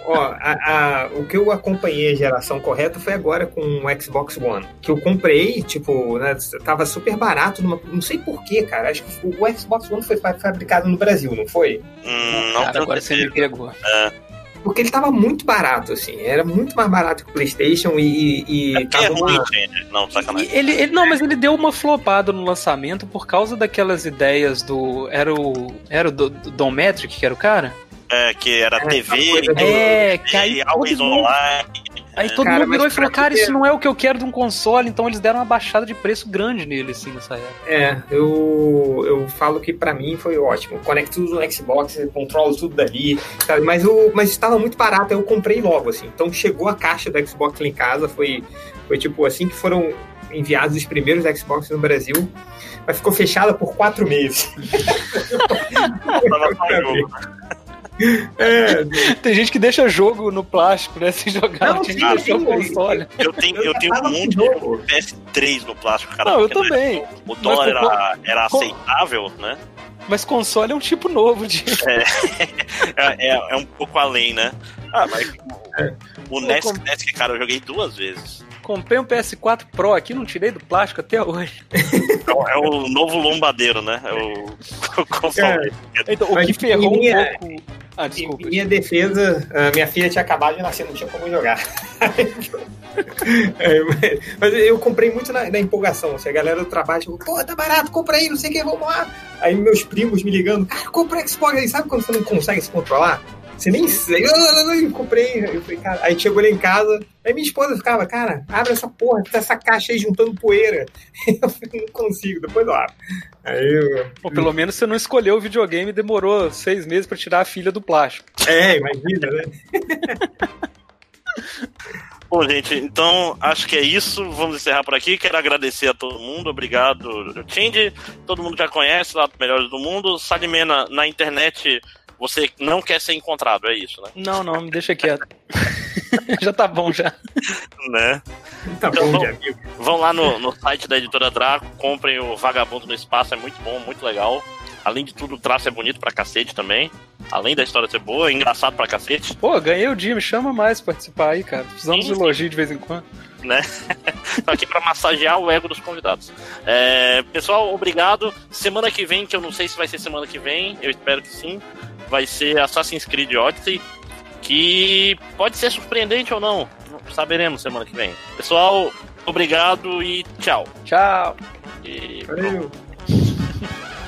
Ó, a, a, o que eu acompanhei a geração correta foi agora com o Xbox One. Que eu comprei, tipo, né, tava super barato, numa, não sei porquê, cara. Acho que o, o Xbox One foi fabricado no Brasil, não foi? Hum, não, cara, agora você me pegou. É porque ele tava muito barato, assim. Era muito mais barato que o PlayStation e. e é, é ruim, uma... Não, sacanagem. Ele, ele, não, mas ele deu uma flopada no lançamento por causa daquelas ideias do. Era o. Era o Dometric, que era o cara? É, que era é, TV, é, que aí always online. Aí todo Cara, mundo virou e falou, cara, ter- isso não é o que eu quero de um console, então eles deram uma baixada de preço grande nele, assim, nessa época. É, eu, eu falo que pra mim foi ótimo. Conecto tudo no Xbox, controlo tudo dali, sabe? Mas, o, mas estava muito barato, eu comprei logo, assim. Então chegou a caixa do Xbox lá em casa, foi, foi tipo assim que foram enviados os primeiros Xbox no Brasil, mas ficou fechada por quatro meses. É, Tem gente que deixa jogo no plástico, né, sem jogar, Não, tem sim, o console. Eu tenho, eu tenho um monte jogo. de PS3 no plástico, cara. Não, eu né, também. O dólar era, era com- aceitável, né? Mas console é um tipo novo de. É, é, é um pouco além, né? Ah, mas o, o Eu NES, com- NES, cara, eu joguei duas vezes. Comprei um PS4 Pro aqui, não tirei do plástico até hoje. É o, é novo lombadeiro, né? É o, console. Então, o Mas que ferrou um minha- pouco. Ah, desculpa. Em minha defesa, a minha filha tinha acabado de nascer, não tinha como jogar. É, mas- mas eu comprei muito na, na empolgação. Assim, a galera do trabalho tipo, pô, tá barato, compra aí, não sei o que, vamos lá. Aí meus primos me ligando, cara, compra Xbox aí, sabe quando você não consegue se controlar? Você nem sei, eu, eu, eu, eu comprei. Eu falei, cara, aí chegou lá em casa, aí minha esposa ficava, cara, abre essa porra, tá essa caixa aí juntando poeira. Eu falei, não consigo, depois eu abro. Aí eu. Pô, pelo menos você não escolheu o videogame e demorou seis meses pra tirar a filha do plástico. É, imagina, né? Bom, gente, então acho que é isso. Vamos encerrar por aqui. Quero agradecer a todo mundo. Obrigado, Tindy. Todo mundo já conhece lá do Melhores do Mundo. Salimena, na internet, você não quer ser encontrado, é isso, né? Não, não, me deixa quieto. já tá bom já. né? Tá Então, bom, amigo. Vão lá no, no site da editora Draco, comprem o Vagabundo no Espaço, é muito bom, muito legal. Além de tudo, o traço é bonito pra cacete também. Além da história ser boa, é engraçado pra cacete, Pô, ganhei o dia, me chama mais pra participar aí, cara. Precisamos de Sim, elogio de vez em quando. né? Tô aqui pra massagear o ego dos convidados. É, pessoal, obrigado. Semana que vem, que eu não sei se vai ser semana que vem, eu espero que sim, vai ser Assassin's Creed Odyssey, que pode ser surpreendente ou não. Saberemos semana que vem. Pessoal, obrigado e tchau. Tchau. E Valeu.